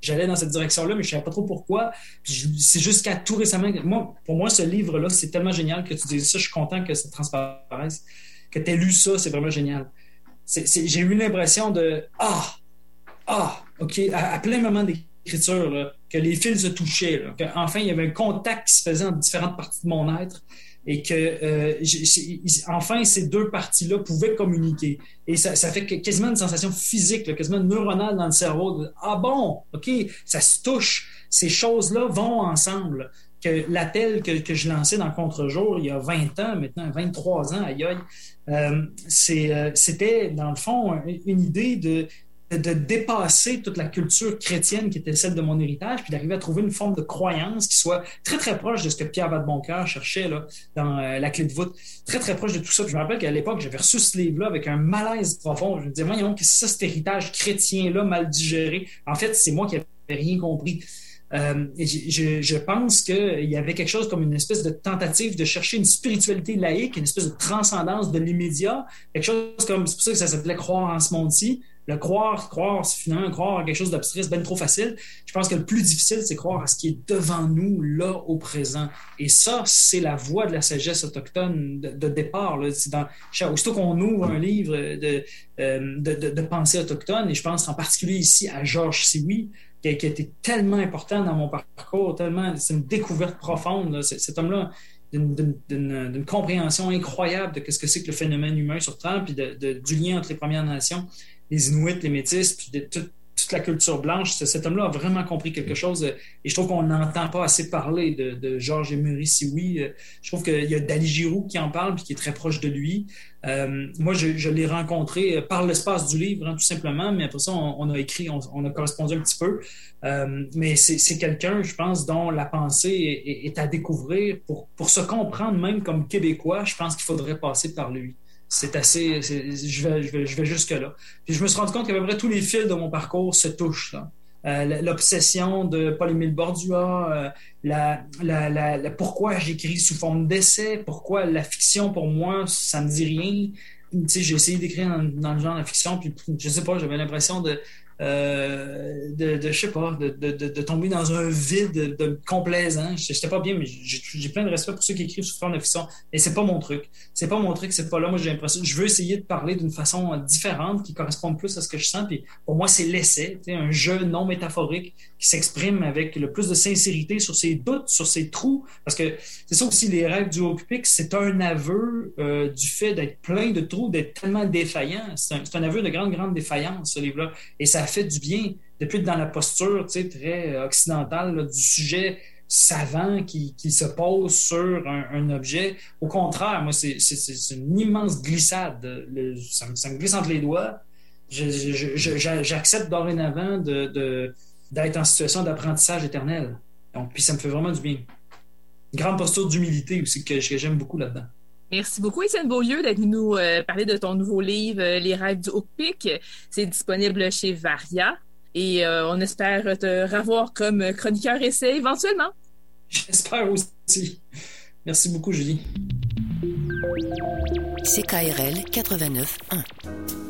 j'allais dans cette direction-là, mais je ne savais pas trop pourquoi. C'est jusqu'à tout récemment. Moi, pour moi, ce livre-là, c'est tellement génial que tu dises ça. Je suis content que ça transparaisse. Que tu aies lu ça, c'est vraiment génial. J'ai eu l'impression de Ah, ah, OK, à, plein moment d'écriture, que les fils se touchaient, qu'enfin, il y avait un contact qui se faisait en différentes parties de mon être et que euh, enfin ces deux parties-là pouvaient communiquer. Et ça, fait quasiment une sensation physique, quasiment neuronale dans le cerveau. ah bon, ok, ça se touche. Ces choses-là vont ensemble. Que l'appel que, que je lançais dans Contre-jour il y a 20 ans, maintenant 23 ans, aïe aïe, euh, euh, c'était dans le fond une idée de de dépasser toute la culture chrétienne qui était celle de mon héritage, puis d'arriver à trouver une forme de croyance qui soit très, très proche de ce que Pierre Vadeboncoeur cherchait là, dans euh, La clé de voûte. Très, très proche de tout ça. je me rappelle qu'à l'époque, j'avais reçu ce livre-là avec un malaise profond. Je me disais, voyons, que c'est ça, cet héritage chrétien-là, mal digéré? En fait, c'est moi qui n'avais rien compris. Euh, je, je, pense qu'il y avait quelque chose comme une espèce de tentative de chercher une spiritualité laïque, une espèce de transcendance de l'immédiat, quelque chose comme, c'est pour ça que ça s'appelait croire en ce monde-ci le croire, croire, finalement, croire à quelque chose d'abstrait, c'est bien trop facile. Je pense que le plus difficile, c'est croire à ce qui est devant nous, là, au présent. Et ça, c'est la voie de la sagesse autochtone de, départ. Là. Dans, aussitôt qu'on ouvre un livre de, euh, de, pensée autochtone, et je pense en particulier ici à Georges Sioui, qui a, été tellement important dans mon parcours, tellement, c'est une découverte profonde. Cet homme-là, d'une compréhension incroyable de ce que c'est que le phénomène humain sur Terre, puis de, du lien entre les Premières Nations, les Inuits, les Métis, puis de toute la culture blanche. Cet homme-là a vraiment compris quelque chose et je trouve qu'on n'entend pas assez parler de, de Georges Emery Sioui. Je trouve qu'il y a Dali Giroux qui en parle puis qui est très proche de lui. Euh, moi, je, l'ai rencontré par l'espace du livre, hein, tout simplement, mais après ça, on, a écrit, on, a correspondu un petit peu. Euh, mais c'est quelqu'un, je pense, dont la pensée est, à découvrir. Pour, pour se comprendre même comme Québécois, je pense qu'il faudrait passer par lui c'est assez. Je vais, je, vais, jusque-là. Puis je me suis rendu compte qu'à peu près tous les fils de mon parcours se touchent. Euh, l'obsession de Paul-Émile Bordua, euh, la, la, pourquoi j'écris sous forme d'essai, pourquoi la fiction pour moi, ça me dit rien. J'ai essayé d'écrire dans, dans, le genre de fiction, puis je sais pas, j'avais l'impression de, euh, de, je sais pas, de, de, de, tomber dans un vide de, complaisant. J'étais pas bien, mais j'ai plein de respect pour ceux qui écrivent sous forme de fiction. Et c'est pas mon truc. C'est pas mon truc, c'est pas là. Moi, j'ai l'impression, je veux essayer de parler d'une façon différente qui corresponde plus à ce que je sens. Puis pour moi, c'est l'essai, un jeu non métaphorique qui s'exprime avec le plus de sincérité sur ses doutes, sur ses trous. Parce que c'est ça aussi, les rêves du Pic, c'est un aveu euh, du fait d'être plein de trous, d'être tellement défaillant. C'est un, un, aveu de grande, grande défaillance, ce livre-là. Et ça fait du bien depuis dans la posture très occidentale du sujet savant qui, se pose sur un, objet. Au contraire, moi, c'est une immense glissade. ça, me, glisse entre les doigts. J'accepte dorénavant d'être en situation d'apprentissage éternel. Donc, puis ça me fait vraiment du bien. Une grande posture d'humilité aussi que, j'aime beaucoup là-dedans. Merci beaucoup, Étienne Beaulieu, d'être venu nous euh, parler de ton nouveau livre, euh, Les rêves du Hook C'est disponible chez Varia. Et euh, on espère te revoir comme chroniqueur essai éventuellement. J'espère aussi. Merci beaucoup, Julie. CKRL 89.1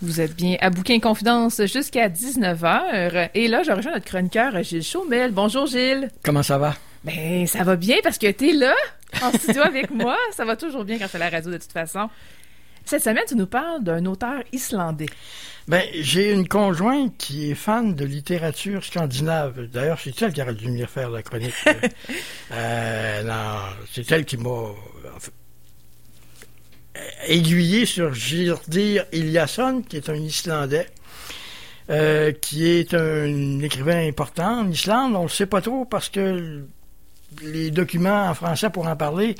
Vous êtes bien à Bouquin Confidence jusqu'à 19h. Et là, je rejoins notre chroniqueur Gilles Chaumel. Bonjour Gilles. Comment ça va? Ben, ça va bien parce que t'es là, en studio avec moi. Ça va toujours bien quand c'est la radio de toute façon. Cette semaine, tu nous parles d'un auteur islandais. Ben, j'ai une conjointe qui est fan de littérature scandinave. D'ailleurs, c'est elle qui aurait dû venir faire la chronique. euh, non, c'est elle qui m'a aiguillé sur Gyrdir Eliasson, qui est un Islandais, euh, qui est un écrivain important en Islande. On ne le sait pas trop parce que les documents en français pour en parler,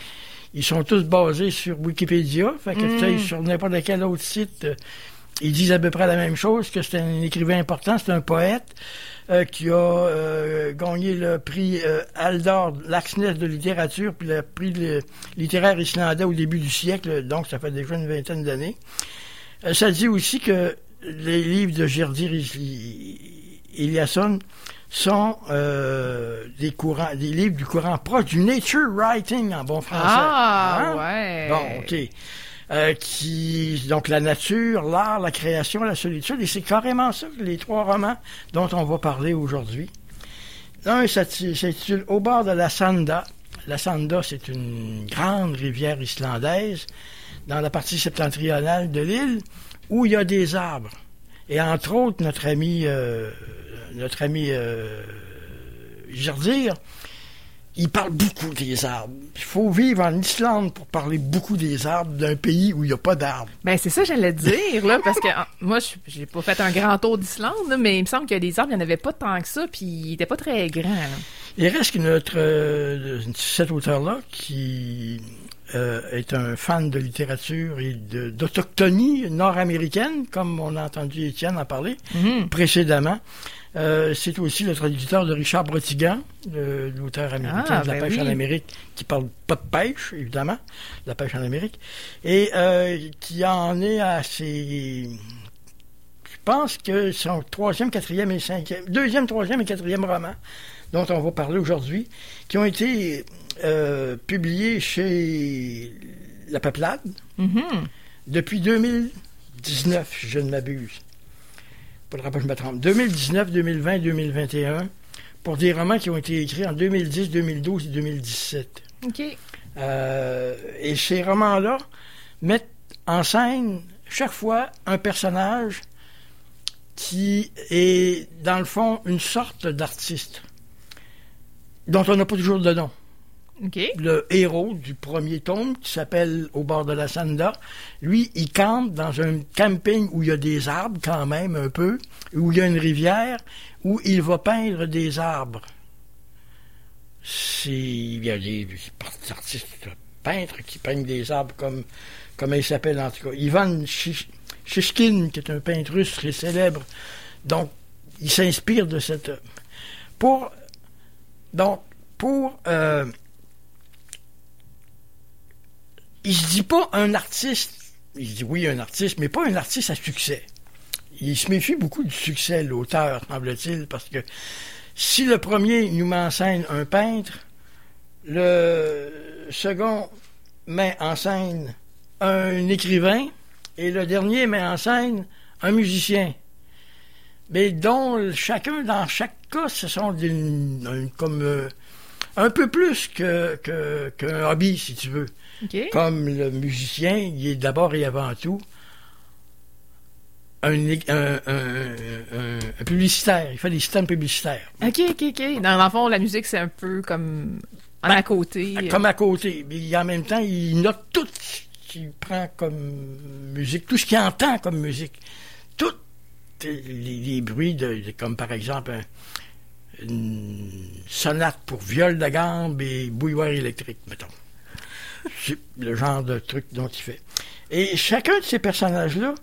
ils sont tous basés sur Wikipédia. Fait que mm. sur n'importe quel autre site, euh, ils disent à peu près la même chose, que c'est un écrivain important, c'est un poète. Euh, qui a euh, gagné le prix euh, Aldor Laxness de littérature, puis le prix littéraire islandais au début du siècle, donc ça fait déjà une vingtaine d'années. ça dit aussi que les livres de Gerdir Eliasson sont des courants, des livres du courant proche du nature writing en bon français. Ah, hein? ouais. Bon, ok. Euh, qui donc la nature, l'art, la création, la solitude, et c'est carrément ça les trois romans dont on va parler aujourd'hui. Un s'intitule Au bord de la Sanda. La Sanda, c'est une grande rivière islandaise dans la partie septentrionale de l'île où il y a des arbres. Et entre autres, notre ami, euh, notre ami euh, il parle beaucoup des arbres. Il faut vivre en Islande pour parler beaucoup des arbres d'un pays où il n'y a pas d'arbres. Ben c'est ça j'allais dire là parce que moi j'ai pas fait un grand tour d'Islande mais il me semble que des arbres il n'y en avait pas tant que ça puis ils n'étaient pas très grands. Il reste que notre euh, cet auteur-là, qui euh, est un fan de littérature et d'autochtonie nord-américaine, comme on a entendu Étienne en parler Mhm. précédemment. Euh, c'est aussi le traducteur de Richard Brotigan, le- l'auteur américain Ah, de la ben pêche oui. en Amérique, qui parle pas de pêche, évidemment, de la pêche en Amérique, et euh, qui en est à ses... Je pense que son troisième, quatrième et cinquième, deuxième, troisième et quatrième roman, dont on va parler aujourd'hui, qui ont été euh, publiés chez La Peuplade Mhm. depuis 2019, si je ne m'abuse. Faudra pas que je me trompe. 2019, 2020, 2021, pour des romans qui ont été écrits en 2010, 2012 et 2017. OK. Euh, et ces romans-là mettent en scène chaque fois un personnage qui est, dans le fond, une sorte d'artiste dont on n'a pas toujours de nom Le héros du premier tome, qui s'appelle Au bord de la Sanda, lui, il campe dans un camping où il y a des arbres quand même un peu, où il y a une rivière, où il va peindre des arbres. C'est, il y a des, artistes peintres qui peignent des arbres comme, comme il s'appelle en tout cas. Ivan Shish- Shishkin, qui est un peintre russe très célèbre. Donc, il s'inspire de cette... Pour... Donc, pour... euh, il se dit pas un artiste. Il se dit oui, un artiste, mais pas un artiste à succès. Il se méfie beaucoup du succès, l'auteur, semble-t-il, parce que si le premier nous met en scène un peintre, le second met en scène un écrivain, et le dernier met en scène un musicien. Mais dont chacun, dans chaque cas, ce sont comme euh, un peu plus qu'un hobby, si tu veux. Comme le musicien, il est d'abord et avant tout un, un- un- un- un publicitaire. Il fait des systèmes publicitaires. OK, OK, OK. Dans, le fond, la musique, c'est un peu comme en à côté. Comme à côté. Mais en même temps, il note tout ce qu'il prend comme musique, tout ce qu'il entend comme musique. Tout les, les bruits, de, de- comme par exemple un- une sonate pour viol de gambe et bouilloire électrique, mettons. Le genre de truc dont il fait. Et chacun de ces personnages-là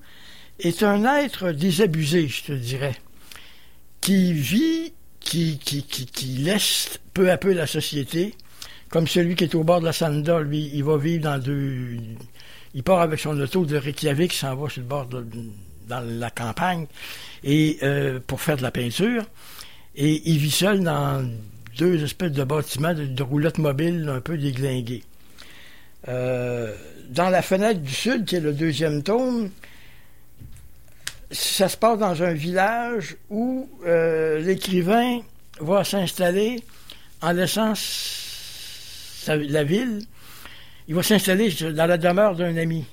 est un être désabusé, je te dirais, qui vit, qui, qui, qui, laisse peu à peu la société, comme celui qui est au bord de la Sanda, lui, il va vivre dans deux... Il part avec son auto de Reykjavik, s'en va sur le bord dans la campagne, et euh, pour faire de la peinture, et il vit seul dans deux espèces de bâtiments de, de roulottes mobiles un peu déglingués. Euh, dans la fenêtre du sud, qui est le deuxième tome, ça se passe dans un village où euh, l'écrivain va s'installer en laissant sa- la ville. Il va s'installer dans la demeure d'un ami.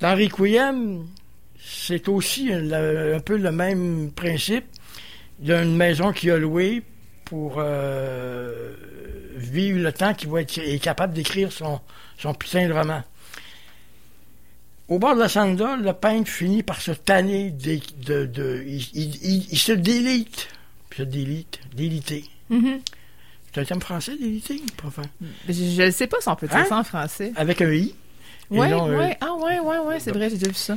Dans Requiem, c'est aussi un, un peu le même principe d'une maison qu'il a louée pour euh, vivre le temps qu'il va être est capable d'écrire son, son putain de roman. Au bord de la Sanda, le peintre finit par se tanner des- de, de- il, il- il- il se délite. Se délite. Déliter. Mhm. C'est un terme français, déliter? Pas enfin? Je ne sais pas si on peut dire Hein? ça en français. Avec un i. non un- ouais. Ah, ouais, ouais, ouais, c'est vrai, j'ai déjà vu ça.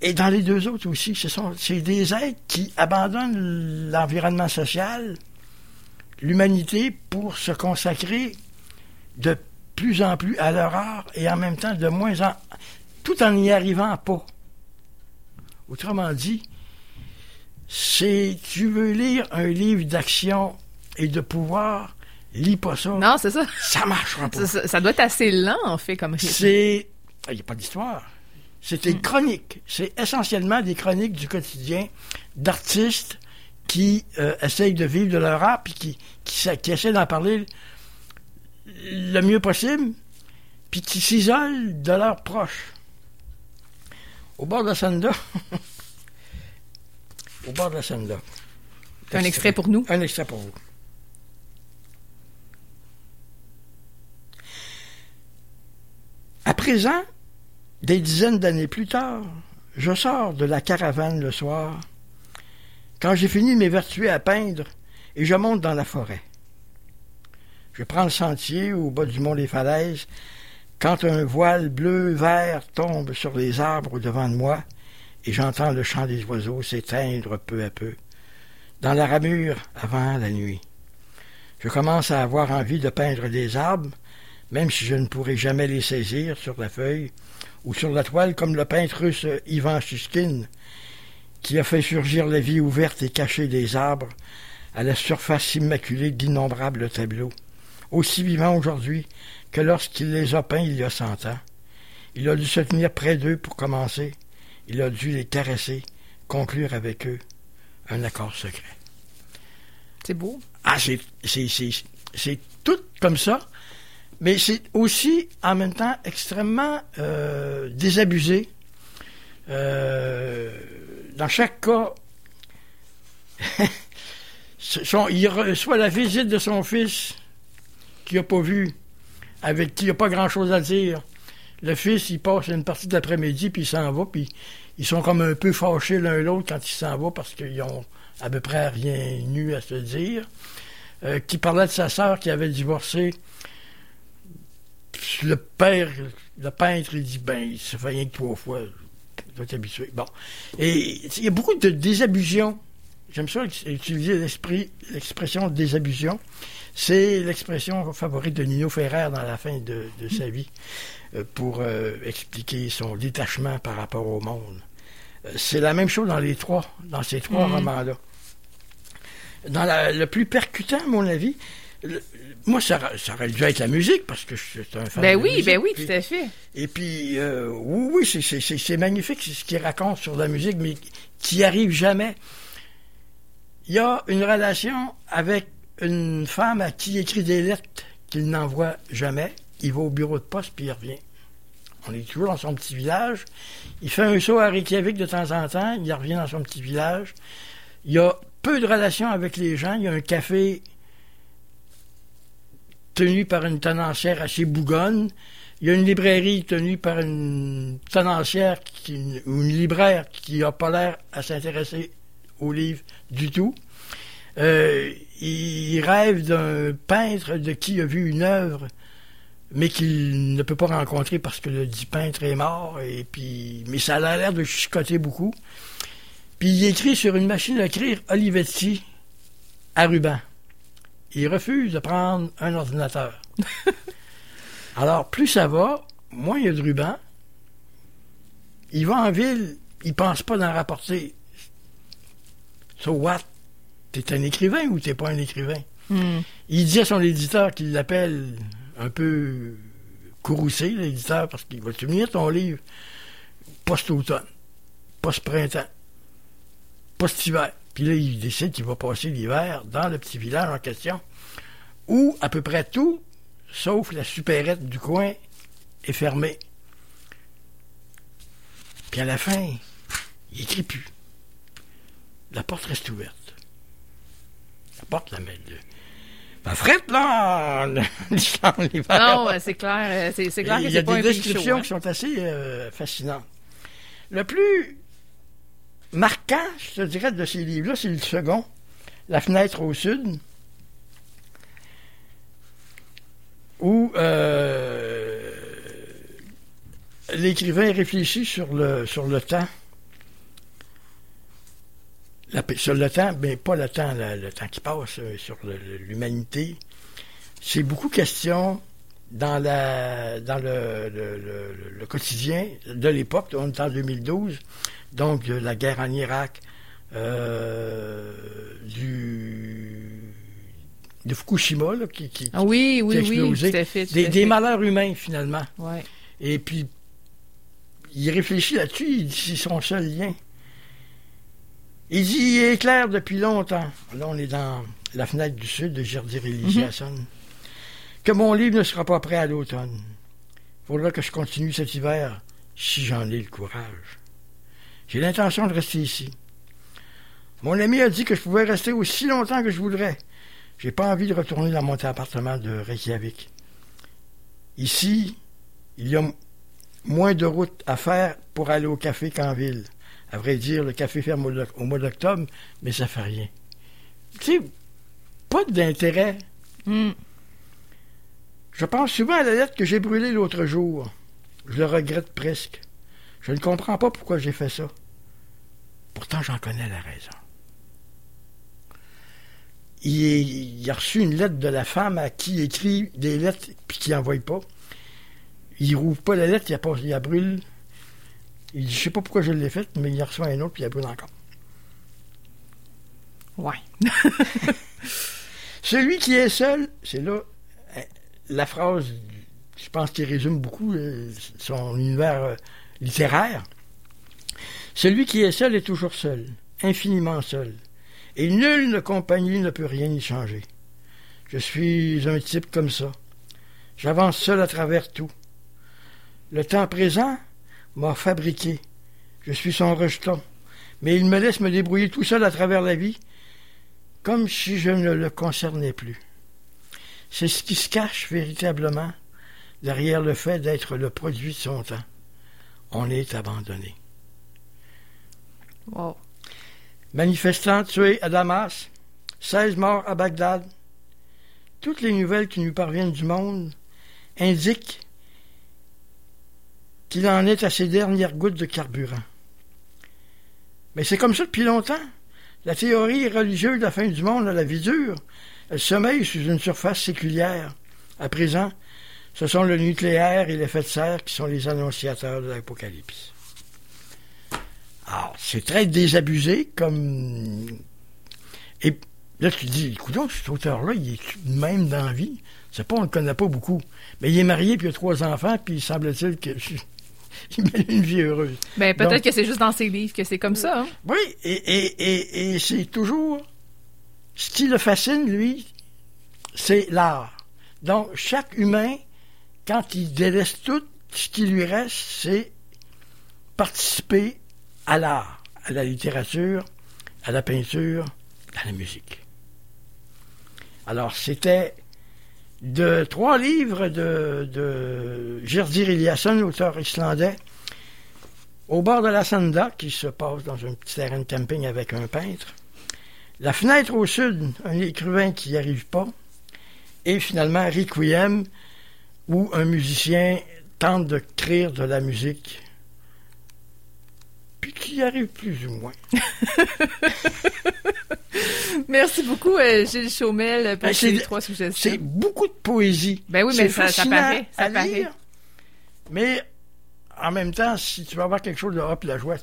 Et dans les deux autres aussi, ce sont c'est des êtres qui abandonnent l'environnement social, l'humanité, pour se consacrer de plus en plus à leur art et en même temps de moins en tout en n'y arrivant pas. Autrement dit, c'est tu veux lire un livre d'action et de pouvoir, lis pas ça. Non, c'est ça. Ça marchera pas. Ça, doit être assez lent, en fait, comme. C'est. Il n'y a pas d'histoire. C'est des chroniques. C'est essentiellement des chroniques du quotidien d'artistes qui euh, essayent de vivre de leur art puis qui, qui, qui essaient d'en parler le mieux possible puis qui s'isolent de leurs proches. Au bord de la Sanda. Au bord de la Sanda. Un extrait pour nous? Un extrait pour vous. À présent, des dizaines d'années plus tard, je sors de la caravane le soir, quand j'ai fini de m'évertuer à peindre, et je monte dans la forêt. Je prends le sentier au bas du mont des Falaises quand un voile bleu-vert tombe sur les arbres devant de moi et j'entends le chant des oiseaux s'éteindre peu à peu dans la ramure avant la nuit. Je commence à avoir envie de peindre des arbres, même si je ne pourrai jamais les saisir sur la feuille ou sur la toile comme le peintre russe Ivan Shishkin, qui a fait surgir la vie ouverte et cachée des arbres à la surface immaculée d'innombrables tableaux aussi vivant aujourd'hui que lorsqu'il les a peints il y a cent ans. Il a dû se tenir près d'eux pour commencer. Il a dû les caresser, conclure avec eux un accord secret. C'est beau. Ah, c'est, c'est, c'est, c'est tout comme ça, mais c'est aussi en même temps extrêmement euh, désabusé. Euh, dans chaque cas, son, il reçoit la visite de son fils qu'il n'a pas vu, avec qui il n'a pas grand-chose à dire. Le fils, il passe une partie de l'après-midi, puis il s'en va, puis ils sont comme un peu fâchés l'un l'autre quand il s'en va, parce qu'ils ont à peu près rien nu à se dire. Euh, qui parlait de sa sœur qui avait divorcé. Le père, le peintre, il dit, ben, il se fait rien que trois fois. Il doit être habitué. Bon. Et il y a beaucoup de désabusions. J'aime ça utiliser l'esprit, l'expression désabusion. C'est l'expression favorite de Nino Ferrer dans la fin de, sa vie euh, pour euh, expliquer son détachement par rapport au monde. Euh, c'est la même chose dans les trois, dans ces trois Mhm. romans-là. Dans la- le plus percutant, à mon avis, le- moi, ça, aurait- ça aurait dû être la musique, parce que suis un fan Ben de oui, musique. ben oui, Puis- tout à fait. et puis, euh, oui, oui, c'est- c'est- c'est c'est magnifique c'est ce qu'il raconte sur la musique, mais qui n'y arrive jamais. Il y a une relation avec une femme à qui il écrit des lettres qu'il n'envoie jamais. Il va au bureau de poste, puis il revient. On est toujours dans son petit village. Il fait un saut à Reykjavik de temps en temps, il revient dans son petit village. Il y a peu de relations avec les gens. Il y a un café tenu par une tenancière assez bougonne. Il y a une librairie tenue par une tenancière ou une libraire qui n'a pas l'air à s'intéresser aux livres du tout. Euh, il rêve d'un peintre de qui il a vu une œuvre, mais qu'il ne peut pas rencontrer parce que le dit peintre est mort. Et puis, mais ça a l'air de chicoter beaucoup. Puis il écrit sur une machine à écrire Olivetti à ruban. Il refuse de prendre un ordinateur. Alors, plus ça va, moins il y a de ruban. Il va en ville, il pense pas d'en rapporter. So what? T'es un écrivain ou t'es pas un écrivain? Hmm. Il dit à son éditeur qu'il l'appelle un peu courroucé, l'éditeur, parce qu'il va te venir ton livre post-automne, post-printemps, post-hiver. Puis là, il décide qu'il va passer l'hiver dans le petit village en question, où à peu près tout, sauf la supérette du coin, est fermé. Puis à la fin, il écrit plus. La porte reste ouverte. La porte la de... Ma frette, là! Non, c'est clair, euh, c'est clair que Il y a pas des descriptions hein. qui sont assez euh, fascinantes. Le plus marquant, je te dirais, de ces livres-là, c'est le second, La fenêtre au sud, où euh, l'écrivain réfléchit sur le, temps. Sur le temps, mais pas le temps, le, temps qui passe, euh, sur l'humanité. C'est beaucoup question dans, le quotidien de l'époque, on est en 2012, donc de la guerre en Irak, euh, du, de Fukushima, là, qui, qui- Ah oui, oui, qui a oui, explosé. tout à fait. tout des, à des fait. malheurs humains finalement. Ouais. Et puis, il réfléchit là-dessus, il dit c'est son seul lien. Il dit il est clair depuis longtemps. Là, on est dans la fenêtre du sud de Gerdir Eliasson. Que mon livre ne sera pas prêt à l'automne. Il faudra que je continue cet hiver si j'en ai le courage. J'ai l'intention de rester ici. Mon ami a dit que je pouvais rester aussi longtemps que je voudrais. J'ai pas envie de retourner dans mon appartement de Reykjavik. Ici, il y a moins de routes à faire pour aller au café qu'en ville. À vrai dire, le café ferme au, au mois d'octobre, mais ça fait rien. Tu sais, pas d'intérêt. Hmm. Je pense souvent à la lettre que j'ai brûlée l'autre jour. Je le regrette presque. Je ne comprends pas pourquoi j'ai fait ça. Pourtant, j'en connais la raison. Il, a reçu une lettre de la femme à qui il écrit des lettres puis qui n'envoie pas. Il rouvre pas la lettre, il la, il la brûle. Il dit, je sais pas pourquoi je l'ai faite, mais il a reçu un autre puis il la brûle encore. Ouais. Celui qui est seul, c'est là hein, la phrase, je pense qu'il résume beaucoup euh, son univers euh, littéraire. Celui qui est seul est toujours seul, infiniment seul, et nulle compagnie ne peut rien y changer. Je suis un type comme ça. J'avance seul à travers tout. Le temps présent m'a fabriqué. Je suis son rejeton. Mais il me laisse me débrouiller tout seul à travers la vie, comme si je ne le concernais plus. C'est ce qui se cache véritablement derrière le fait d'être le produit de son temps. On est abandonné. Wow. Manifestants tués à Damas, 16 morts à Bagdad. Toutes les nouvelles qui nous parviennent du monde indiquent qu'il en est à ses dernières gouttes de carburant. Mais c'est comme ça depuis longtemps. La théorie religieuse de la fin du monde a la vie dure. Elle sommeille sous une surface séculière. À présent, ce sont le nucléaire et l'effet de serre qui sont les annonciateurs de l'apocalypse. Alors, c'est très désabusé comme. Et là, tu te dis, écoute, cet auteur-là, il est même dans la vie. C'est pas, on le connaît pas beaucoup. Mais il est marié, puis il a trois enfants, puis il semble-t-il que. il mène une vie heureuse. Ben, peut-être que c'est juste dans ses livres que c'est comme ça. Hein? Oui, et, et, et, et c'est toujours. Ce qui le fascine, lui, c'est l'art. Donc, chaque humain, quand il délaisse tout, ce qui lui reste, c'est participer à l'art, à la littérature, à la peinture, à la musique. Alors, c'était de trois livres de, de Gerdir Eliasson, auteur islandais, au bord de la Sanda, qui se passe dans un petit terrain de camping avec un peintre, La fenêtre au sud, un écrivain qui n'y arrive pas, et finalement Requiem, où un musicien tente de créer de la musique puis qui arrive plus ou moins. Merci beaucoup, euh, Gilles Chaumel, pour Ben, ces trois suggestions. C'est beaucoup de poésie. Ben oui, mais ça, paraît. Ça à paraît. lire, Mais en même temps, si tu veux avoir quelque chose de hop la joie,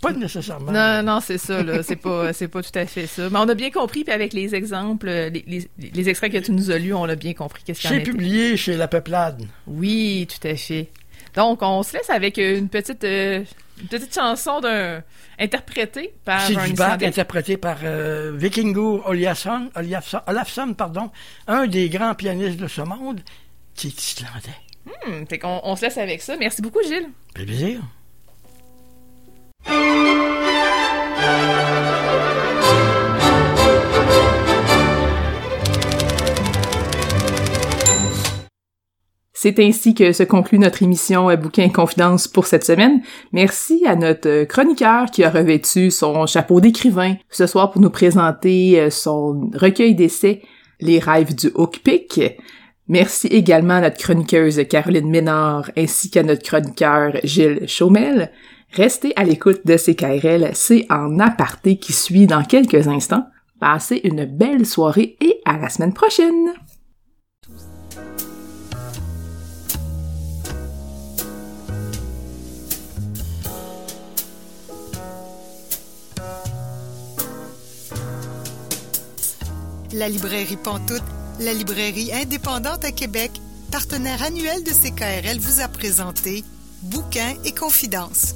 pas nécessairement. Non, non, c'est ça, là. C'est pas, c'est pas tout à fait ça. Mais on a bien compris, puis avec les exemples, les, les, les extraits que tu nous as lus, on a bien compris qu'est-ce qu'il y en publié chez La Peuplade. Oui, tout à fait. Donc, on se laisse avec une petite, euh, une petite chanson d'un interprétée par C'est du bac Islandais. interprété par euh, Vikingur Olafsson, pardon, un des grands pianistes de ce monde, qui est islandais. Hmm, fait qu'on on se laisse avec ça. Merci beaucoup, Gilles. Plaisir. C'est ainsi que se conclut notre émission Bouquin et Confidence pour cette semaine. Merci à notre chroniqueur qui a revêtu son chapeau d'écrivain ce soir pour nous présenter euh, son recueil d'essais Les rêves du Hookpick. Merci également à notre chroniqueuse Caroline Ménard ainsi qu'à notre chroniqueur Gilles Chaumel. Restez à l'écoute de CKRL, c'est en aparté qui suit dans quelques instants. Passez une belle soirée et à la semaine prochaine! La librairie Pantoute, la librairie indépendante à Québec, partenaire annuel de CKRL, vous a présenté Bouquins et Confidences.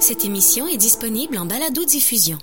Cette émission est disponible en balado-diffusion.